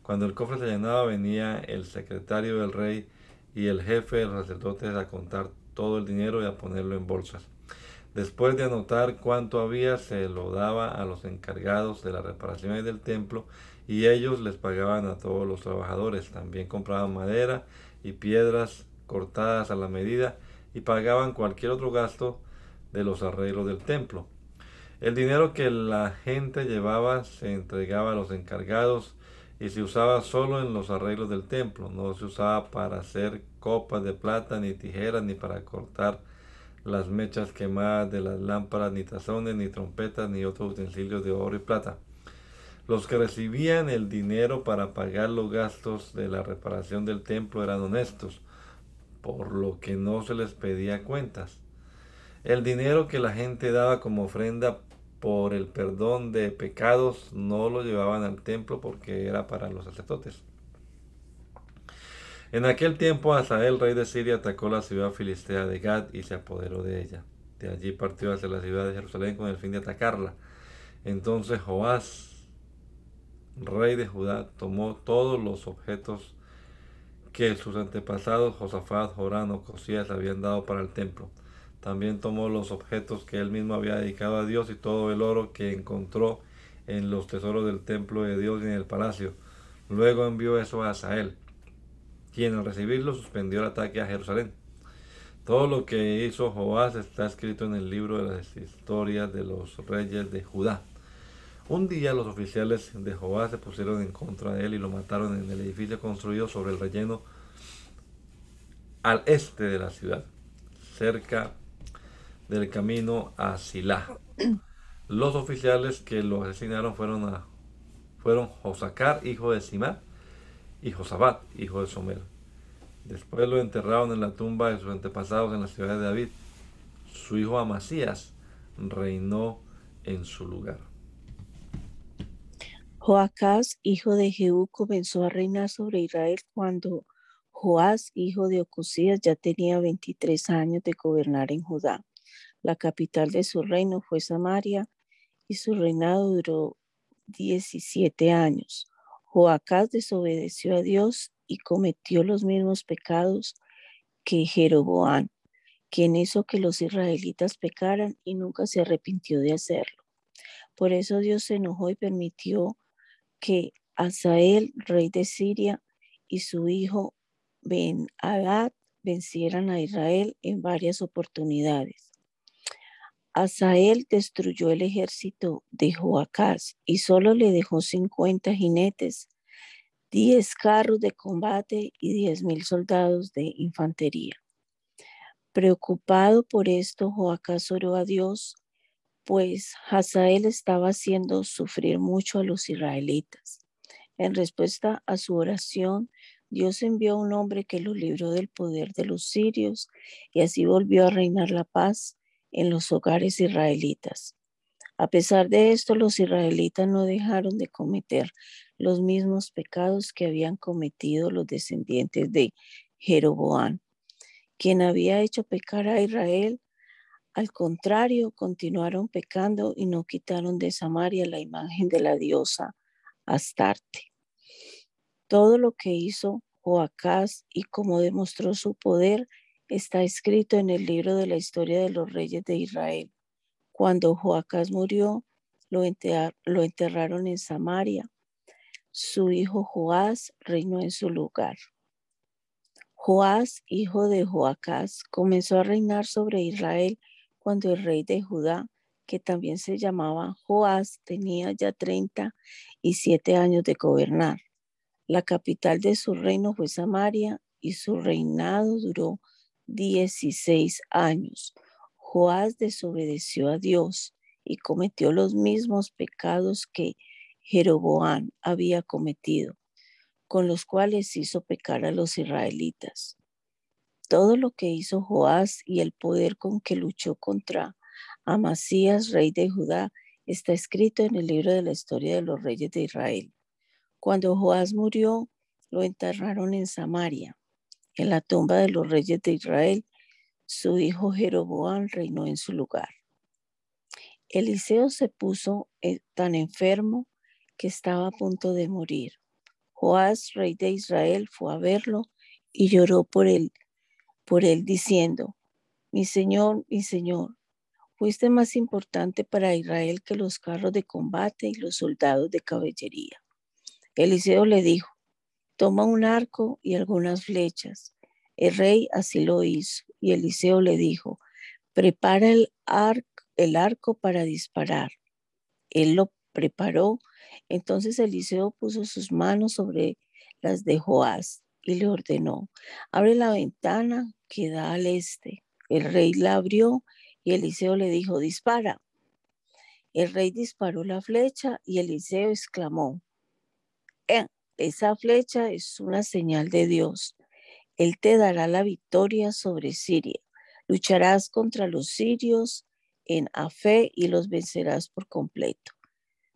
Cuando el cofre se llenaba venía el secretario del rey y el jefe de los sacerdotes a contar todo el dinero y a ponerlo en bolsas. Después de anotar cuánto había, se lo daba a los encargados de las reparaciones del templo y ellos les pagaban a todos los trabajadores. También compraban madera y piedras cortadas a la medida y pagaban cualquier otro gasto de los arreglos del templo. El dinero que la gente llevaba se entregaba a los encargados y se usaba solo en los arreglos del templo, no se usaba para hacer copas de plata, ni tijeras, ni para cortar las mechas quemadas de las lámparas, ni tazones, ni trompetas, ni otros utensilios de oro y plata. Los que recibían el dinero para pagar los gastos de la reparación del templo eran honestos, por lo que no se les pedía cuentas. El dinero que la gente daba como ofrenda por el perdón de pecados no lo llevaban al templo porque era para los sacerdotes. En aquel tiempo Asael, rey de Siria, atacó la ciudad filistea de Gad y se apoderó de ella. De allí partió hacia la ciudad de Jerusalén con el fin de atacarla. Entonces Joás, rey de Judá, tomó todos los objetos que sus antepasados Josafat, Jorán o Cosías habían dado para el templo también tomó los objetos que él mismo había dedicado a Dios y todo el oro que encontró en los tesoros del templo de Dios y en el palacio. Luego envió eso a Asael, quien al recibirlo suspendió el ataque a Jerusalén. Todo lo que hizo Joás está escrito en el libro de las historias de los reyes de Judá. Un día los oficiales de Joás se pusieron en contra de él y lo mataron en el edificio construido sobre el relleno al este de la ciudad, cerca del camino a Silá. Los oficiales que lo asesinaron fueron, fueron Josacar, hijo de Simá, y Josabat, hijo de Somer. Después lo enterraron en la tumba de sus antepasados en la ciudad de David. Su hijo Amasías reinó en su lugar. Joacás, hijo de Jehú, comenzó a reinar sobre Israel cuando Joás, hijo de Ocosías, ya tenía 23 años de gobernar en Judá. La capital de su reino fue Samaria y su reinado duró 17 años. Joacás desobedeció a Dios y cometió los mismos pecados que Jeroboán, quien hizo que los israelitas pecaran y nunca se arrepintió de hacerlo. Por eso Dios se enojó y permitió que Asael, rey de Siria, y su hijo Ben-Hadad vencieran a Israel en varias oportunidades. Asael destruyó el ejército de Joacás y solo le dejó 50 jinetes, 10 carros de combate y 10 mil soldados de infantería. Preocupado por esto, Joacás oró a Dios, pues Hazael estaba haciendo sufrir mucho a los israelitas. En respuesta a su oración, Dios envió un hombre que lo libró del poder de los sirios y así volvió a reinar la paz en los hogares israelitas. A pesar de esto, los israelitas no dejaron de cometer los mismos pecados que habían cometido los descendientes de Jeroboam, quien había hecho pecar a Israel. Al contrario, continuaron pecando y no quitaron de Samaria la imagen de la diosa Astarte. Todo lo que hizo Joacás y cómo demostró su poder está escrito en el libro de la historia de los reyes de Israel. Cuando Joacás murió, lo, enterraron en Samaria. Su hijo Joás reinó en su lugar. Joás, hijo de Joacás, comenzó a reinar sobre Israel cuando el rey de Judá, que también se llamaba Joás, tenía ya treinta y siete años de gobernar. La capital de su reino fue Samaria y su reinado duró 16 años. Joás desobedeció a Dios y cometió los mismos pecados que Jeroboam había cometido, con los cuales hizo pecar a los israelitas. Todo lo que hizo Joás y el poder con que luchó contra Amasías, rey de Judá, está escrito en el libro de la historia de los reyes de Israel. Cuando Joás murió, lo enterraron en Samaria, en la tumba de los reyes de Israel. Su hijo Jeroboam reinó en su lugar. Eliseo se puso eh, tan enfermo que estaba a punto de morir. Joás, rey de Israel, fue a verlo y lloró por él, por él diciendo, mi señor, mi señor, fuiste más importante para Israel que los carros de combate y los soldados de caballería. Eliseo le dijo, toma un arco y algunas flechas. El rey así lo hizo y Eliseo le dijo, prepara el, el arco para disparar. Él lo preparó, entonces Eliseo puso sus manos sobre las de Joás y le ordenó, abre la ventana que da al este. El rey la abrió y Eliseo le dijo, dispara. El rey disparó la flecha y Eliseo exclamó, esa flecha es una señal de Dios. Él te dará la victoria sobre Siria. Lucharás contra los sirios en Afe y los vencerás por completo.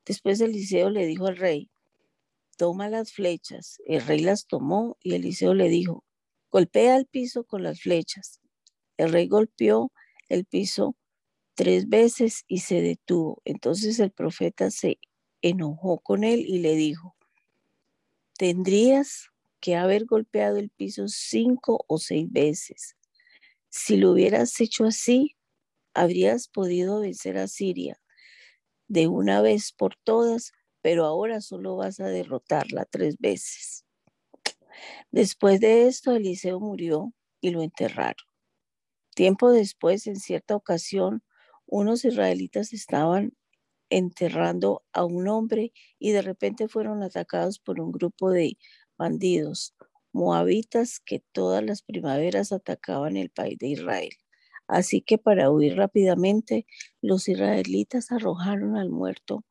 Después Eliseo le dijo al rey, toma las flechas. El rey las tomó y Eliseo le dijo, golpea el piso con las flechas. El rey golpeó el piso tres veces y se detuvo. Entonces el profeta se enojó con él y le dijo, tendrías que haber golpeado el piso cinco o seis veces. Si lo hubieras hecho así, habrías podido vencer a Siria de una vez por todas, pero ahora solo vas a derrotarla tres veces. Después de esto, Eliseo murió y lo enterraron. Tiempo después, en cierta ocasión, unos israelitas estaban enterrando a un hombre y de repente fueron atacados por un grupo de bandidos moabitas que todas las primaveras atacaban el país de Israel. Así que para huir rápidamente, los israelitas arrojaron al muerto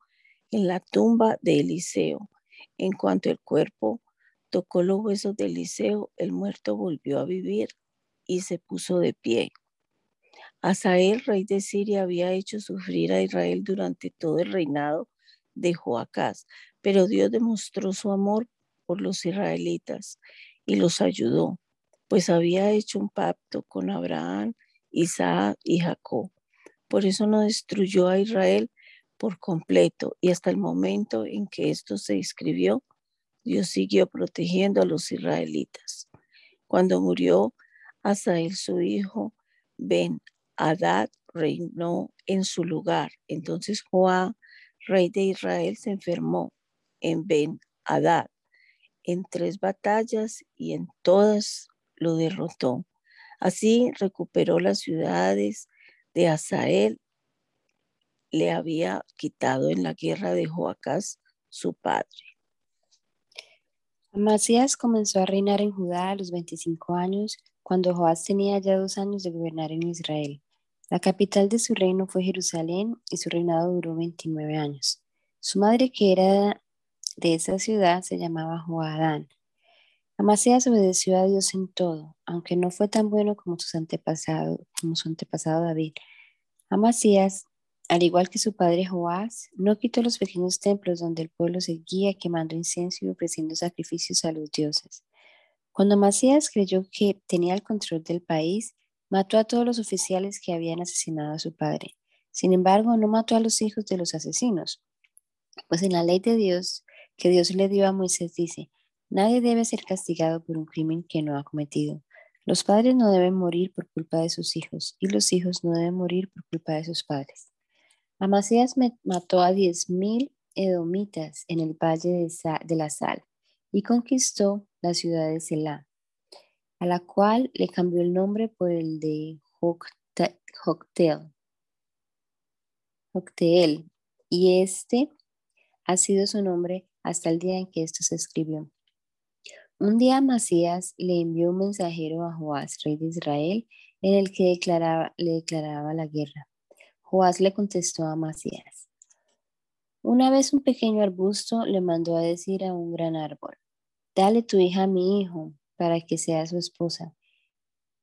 en la tumba de Eliseo. En cuanto el cuerpo tocó los huesos de Eliseo, el muerto volvió a vivir y se puso de pie. Asael, rey de Siria, había hecho sufrir a Israel durante todo el reinado de Joacás, pero Dios demostró su amor por los israelitas y los ayudó, pues había hecho un pacto con Abraham, Isaac y Jacob. Por eso no destruyó a Israel por completo y hasta el momento en que esto se escribió, Dios siguió protegiendo a los israelitas. Cuando murió Asael su hijo, Ben Adad reinó en su lugar. Entonces Joá, rey de Israel, se enfermó en Ben Adad en tres batallas y en todas lo derrotó. Así recuperó las ciudades de Asael, le había quitado en la guerra de Joacás su padre. Amasías comenzó a reinar en Judá a los 25 años, cuando Joás tenía ya dos años de gobernar en Israel. La capital de su reino fue Jerusalén y su reinado duró 29 años. Su madre, que era de esa ciudad, se llamaba Joadán. Amasías obedeció a Dios en todo, aunque no fue tan bueno como, sus antepasados, como su antepasado David. Amasías, al igual que su padre Joás, no quitó los pequeños templos donde el pueblo seguía quemando incienso y ofreciendo sacrificios a los dioses. Cuando Amasías creyó que tenía el control del país, mató a todos los oficiales que habían asesinado a su padre. Sin embargo, no mató a los hijos de los asesinos, pues en la ley de Dios que Dios le dio a Moisés dice, Nadie debe ser castigado por un crimen que no ha cometido. Los padres no deben morir por culpa de sus hijos y los hijos no deben morir por culpa de sus padres. Amasías mató a diez mil edomitas en el valle de, la Sal y conquistó la ciudad de Selah, a la cual le cambió el nombre por el de Joctel, y este ha sido su nombre hasta el día en que esto se escribió. Un día Masías le envió un mensajero a Joás, rey de Israel, en el que le declaraba la guerra. Joás le contestó a Masías. Una vez un pequeño arbusto le mandó a decir a un gran árbol, dale tu hija a mi hijo para que sea su esposa.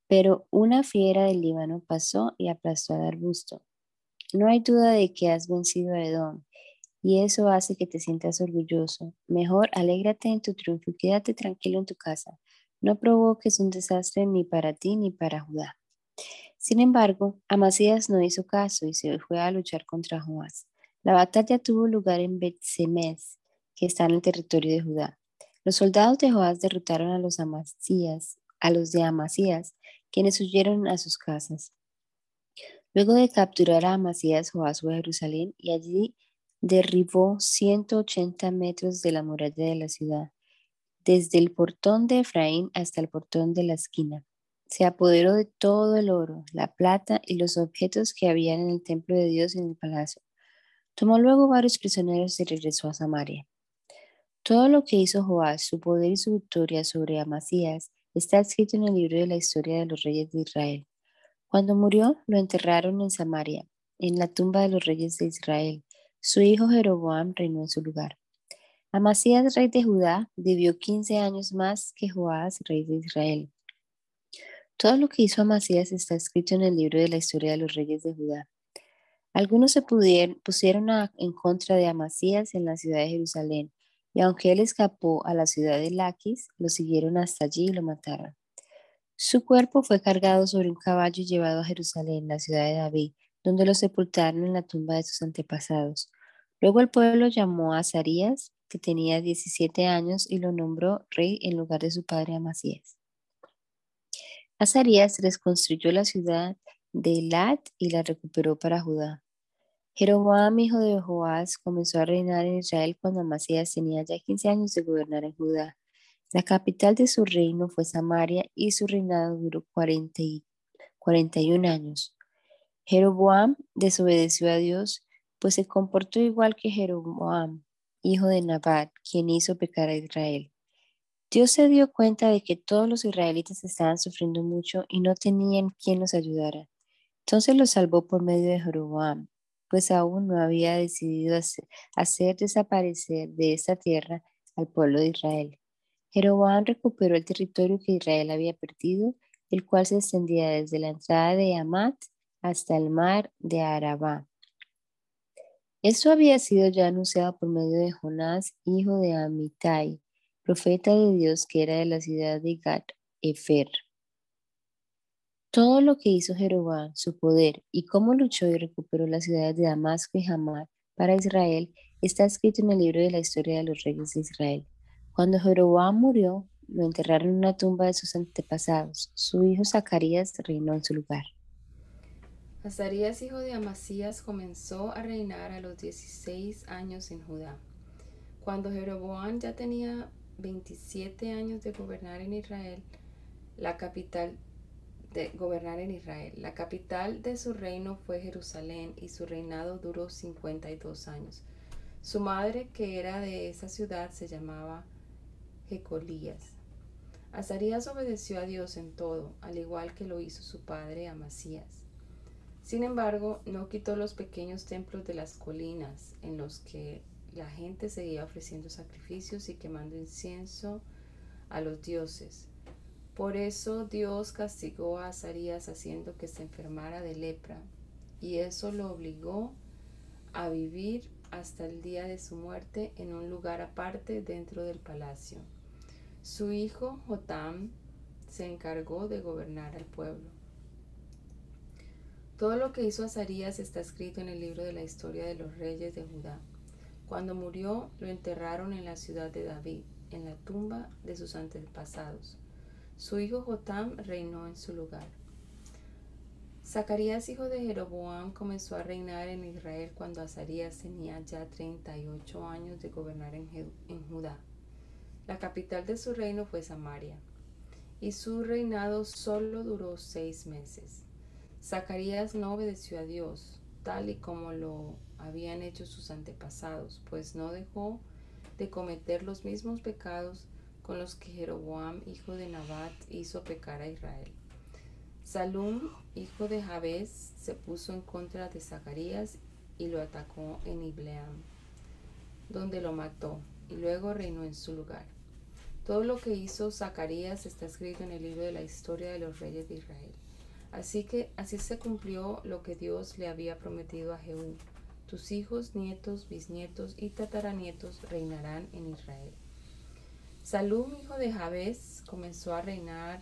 Pero una fiera del Líbano pasó y aplastó al arbusto. No hay duda de que has vencido a Edom y eso hace que te sientas orgulloso. Mejor alégrate en tu triunfo y quédate tranquilo en tu casa. No provoques un desastre ni para ti ni para Judá. Sin embargo, Amasías no hizo caso y se fue a luchar contra Joás. La batalla tuvo lugar en bet que está en el territorio de Judá. Los soldados de Joás derrotaron a los Amasías, a los de Amasías, quienes huyeron a sus casas. Luego de capturar a Amasías, Joás fue a Jerusalén y allí derribó 180 metros de la muralla de la ciudad, desde el portón de Efraín hasta el portón de la esquina. Se apoderó de todo el oro, la plata y los objetos que habían en el templo de Dios y en el palacio. Tomó luego varios prisioneros y regresó a Samaria. Todo lo que hizo Joás, su poder y su victoria sobre Amasías, está escrito en el libro de la historia de los reyes de Israel. Cuando murió, lo enterraron en Samaria, en la tumba de los reyes de Israel. Su hijo Jeroboam reinó en su lugar. Amasías, rey de Judá, vivió 15 años más que Joás, rey de Israel. Todo lo que hizo Amasías está escrito en el libro de la historia de los reyes de Judá. Algunos se pusieron en contra de Amasías en la ciudad de Jerusalén, y aunque él escapó a la ciudad de Laquis, lo siguieron hasta allí y lo mataron. Su cuerpo fue cargado sobre un caballo y llevado a Jerusalén, la ciudad de David, donde lo sepultaron en la tumba de sus antepasados. Luego el pueblo llamó a Azarías, que tenía 17 años, y lo nombró rey en lugar de su padre Amasías. Azarías reconstruyó la ciudad de Elat y la recuperó para Judá. Jeroboam, hijo de Joás, comenzó a reinar en Israel cuando Amasías tenía ya 15 años de gobernar en Judá. La capital de su reino fue Samaria y su reinado duró 40 y 41 años. Jeroboam desobedeció a Dios, pues se comportó igual que Jeroboam, hijo de Nabat, quien hizo pecar a Israel. Dios se dio cuenta de que todos los israelitas estaban sufriendo mucho y no tenían quien los ayudara. Entonces los salvó por medio de Jeroboam, pues aún no había decidido hacer, desaparecer de esta tierra al pueblo de Israel. Jeroboam recuperó el territorio que Israel había perdido, el cual se extendía desde la entrada de Amat hasta el mar de Arabá. Esto había sido ya anunciado por medio de Jonás, hijo de Amitai, profeta de Dios que era de la ciudad de Gat Efer. Todo lo que hizo Jeroboam, su poder y cómo luchó y recuperó las ciudades de Damasco y Hamar para Israel está escrito en el libro de la historia de los reyes de Israel. Cuando Jeroboam murió, lo enterraron en una tumba de sus antepasados. Su hijo Zacarías reinó en su lugar. Azarías, hijo de Amasías, comenzó a reinar a los 16 años en Judá. Cuando Jeroboam ya tenía 27 años de gobernar en Israel, la capital gobernar en Israel. La capital de su reino fue Jerusalén y su reinado duró 52 años. Su madre, que era de esa ciudad, se llamaba Jecolías. Azarías obedeció a Dios en todo, al igual que lo hizo su padre Amasías. Sin embargo, no quitó los pequeños templos de las colinas en los que la gente seguía ofreciendo sacrificios y quemando incienso a los dioses. Por eso Dios castigó a Azarías haciendo que se enfermara de lepra, y eso lo obligó a vivir hasta el día de su muerte en un lugar aparte dentro del palacio. Su hijo Jotam se encargó de gobernar al pueblo. Todo lo que hizo Azarías está escrito en el libro de la historia de los reyes de Judá. Cuando murió, lo enterraron en la ciudad de David, en la tumba de sus antepasados. Su hijo Jotam reinó en su lugar. Zacarías, hijo de Jeroboam, comenzó a reinar en Israel cuando Azarías tenía ya 38 años de gobernar en, en Judá. La capital de su reino fue Samaria, y su reinado solo duró seis meses. Zacarías no obedeció a Dios, tal y como lo habían hecho sus antepasados, pues no dejó de cometer los mismos pecados con los que Jeroboam, hijo de Nabat, hizo pecar a Israel. Salum, hijo de Jabez, se puso en contra de Zacarías y lo atacó en Ibleam, donde lo mató, y luego reinó en su lugar. Todo lo que hizo Zacarías está escrito en el libro de la historia de los reyes de Israel. Así que así se cumplió lo que Dios le había prometido a Jehú. Tus hijos, nietos, bisnietos y tataranietos reinarán en Israel. Salum, hijo de Jabez, comenzó a reinar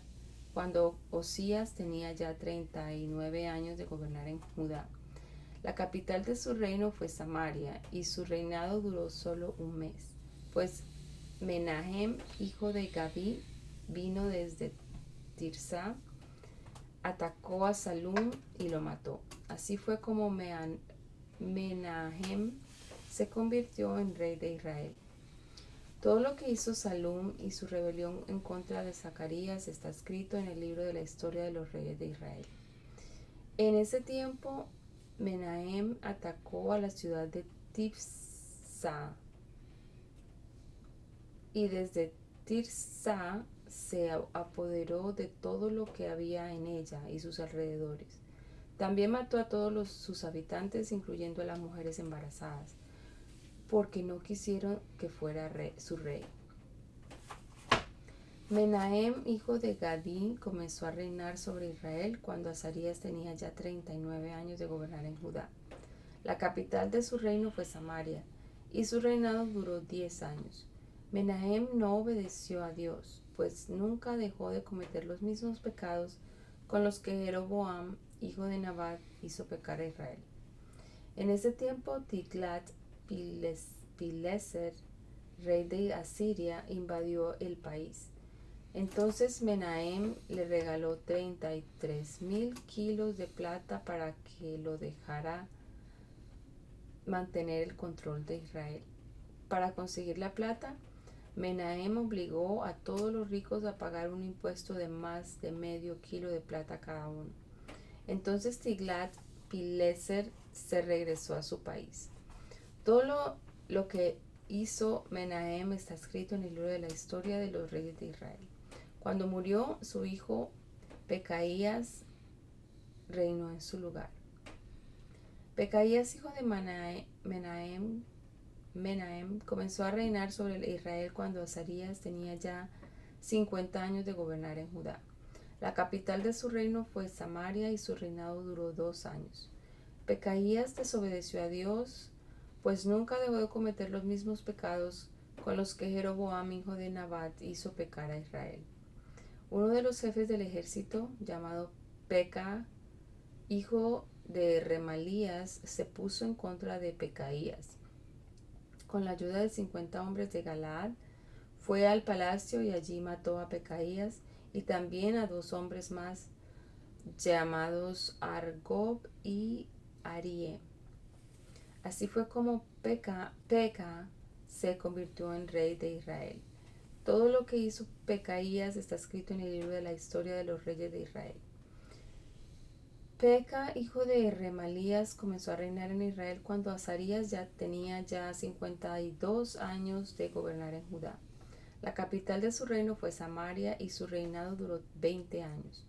cuando Osías tenía ya 39 años de gobernar en Judá. La capital de su reino fue Samaria, y su reinado duró solo un mes, pues Menahem, hijo de Gabi, vino desde Tirsa atacó a Salum y lo mató. Así fue como Menahem se convirtió en rey de Israel. Todo lo que hizo Salum y su rebelión en contra de Zacarías está escrito en el libro de la historia de los reyes de Israel. En ese tiempo, Menahem atacó a la ciudad de Tifsa y desde Tirsa se apoderó de todo lo que había en ella y sus alrededores. También mató a todos sus habitantes, incluyendo a las mujeres embarazadas, porque no quisieron que fuera su rey. Menahem, hijo de Gadí, comenzó a reinar sobre Israel cuando Azarías tenía ya 39 años de gobernar en Judá. La capital de su reino fue Samaria, y su reinado duró 10 años. Menahem no obedeció a Dios pues nunca dejó de cometer los mismos pecados con los que Jeroboam, hijo de Nabat, hizo pecar a Israel. En ese tiempo, Tiglat Pileser, rey de Asiria, invadió el país. Entonces Menahem le regaló 33 mil kilos de plata para que lo dejara mantener el control de Israel. Para conseguir la plata, Menahem obligó a todos los ricos a pagar un impuesto de más de medio kilo de plata cada uno. Entonces Tiglat Pileser se regresó a su país. Todo lo, que hizo Menahem está escrito en el libro de la historia de los reyes de Israel. Cuando murió su hijo Pecaías reinó en su lugar. Pecaías, hijo de Menahem, Menahem comenzó a reinar sobre Israel cuando Azarías tenía ya 50 años de gobernar en Judá. La capital de su reino fue Samaria y su reinado duró dos años. Pecaías desobedeció a Dios, pues nunca dejó de cometer los mismos pecados con los que Jeroboam, hijo de Nabat, hizo pecar a Israel. Uno de los jefes del ejército, llamado Peca, hijo de Remalías, se puso en contra de Pecaías con la ayuda de 50 hombres de Galaad, fue al palacio y allí mató a Pecaías y también a dos hombres más llamados Argob y Arie. Así fue como Peca, Peca se convirtió en rey de Israel. Todo lo que hizo Pecaías está escrito en el libro de la historia de los reyes de Israel. Peca, hijo de Remalías, comenzó a reinar en Israel cuando Azarías ya tenía ya 52 años de gobernar en Judá. La capital de su reino fue Samaria y su reinado duró 20 años.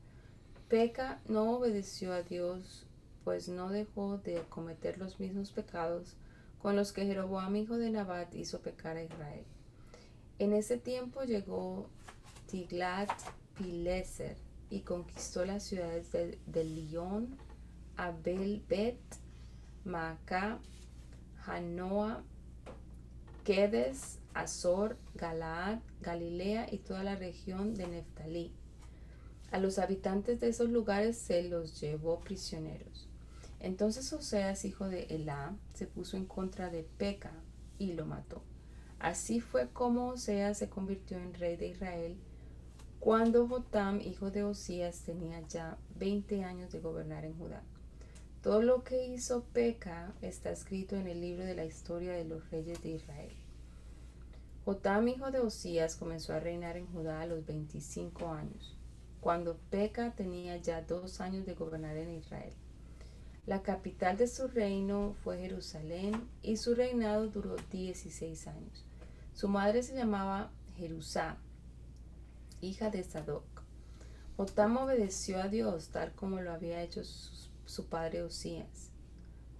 Peca no obedeció a Dios, pues no dejó de cometer los mismos pecados con los que Jeroboam, hijo de Nabat, hizo pecar a Israel. En ese tiempo llegó Tiglat Pileser y conquistó las ciudades de, de Abel Bet, Maacá, Hanoa, Kedes, Azor, Galaad, Galilea y toda la región de Neftalí. A los habitantes de esos lugares se los llevó prisioneros. Entonces Oseas, hijo de Elá, se puso en contra de Peca y lo mató. Así fue como Oseas se convirtió en rey de Israel cuando Jotam, hijo de Osías, tenía ya 20 años de gobernar en Judá. Todo lo que hizo Peca está escrito en el libro de la historia de los reyes de Israel. Jotam, hijo de Osías, comenzó a reinar en Judá a los 25 años, cuando Peca tenía ya dos años de gobernar en Israel. La capital de su reino fue Jerusalén y su reinado duró 16 años. Su madre se llamaba Jerusá, hija de Sadoc. Jotam obedeció a Dios tal como lo había hecho su, padre Osías.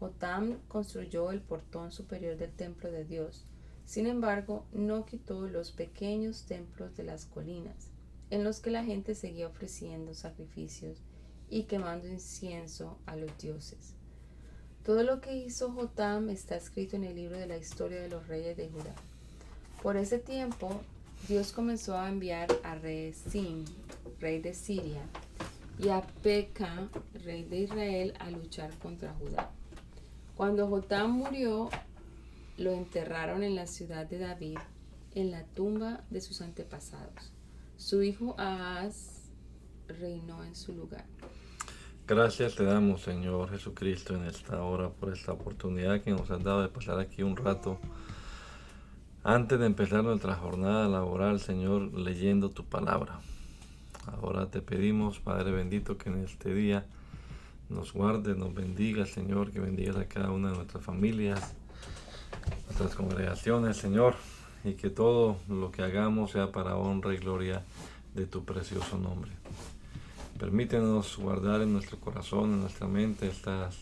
Jotam construyó el portón superior del templo de Dios. Sin embargo, no quitó los pequeños templos de las colinas, en los que la gente seguía ofreciendo sacrificios y quemando incienso a los dioses. Todo lo que hizo Jotam está escrito en el libro de la historia de los reyes de Judá. Por ese tiempo, Dios comenzó a enviar a Rezim, rey de Siria, y a Peca, rey de Israel, a luchar contra Judá. Cuando Jotam murió, lo enterraron en la ciudad de David, en la tumba de sus antepasados. Su hijo Ahaz reinó en su lugar. Gracias te damos, Señor Jesucristo, en esta hora por esta oportunidad que nos has dado de pasar aquí un rato antes de empezar nuestra jornada laboral, Señor, leyendo tu palabra. Ahora te pedimos, Padre bendito, que en este día nos guarde, nos bendiga, Señor, que bendigas a cada una de nuestras familias, nuestras congregaciones, Señor, y que todo lo que hagamos sea para honra y gloria de tu precioso nombre. Permítenos guardar en nuestro corazón, en nuestra mente, estas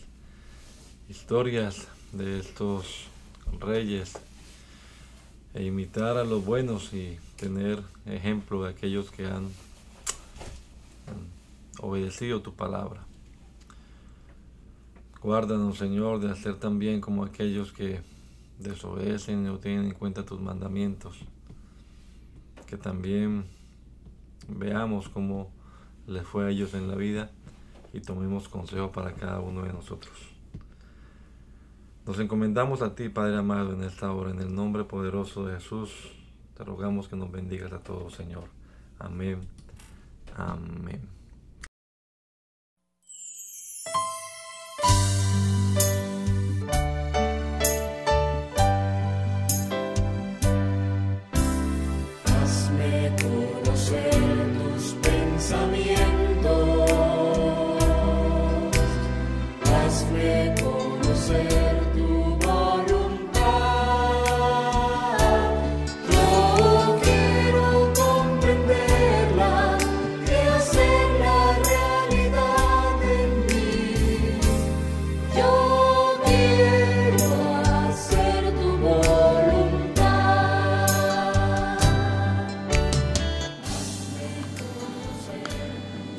historias de estos reyes e imitar a los buenos y tener ejemplo de aquellos que han obedecido tu palabra. Guárdanos, Señor, de hacer también como aquellos que desobedecen no tienen en cuenta tus mandamientos. Que también veamos cómo les fue a ellos en la vida y tomemos consejo para cada uno de nosotros. Nos encomendamos a ti, Padre amado, en esta hora, en el nombre poderoso de Jesús. Te rogamos que nos bendigas a todos, Señor. Amén. Amén.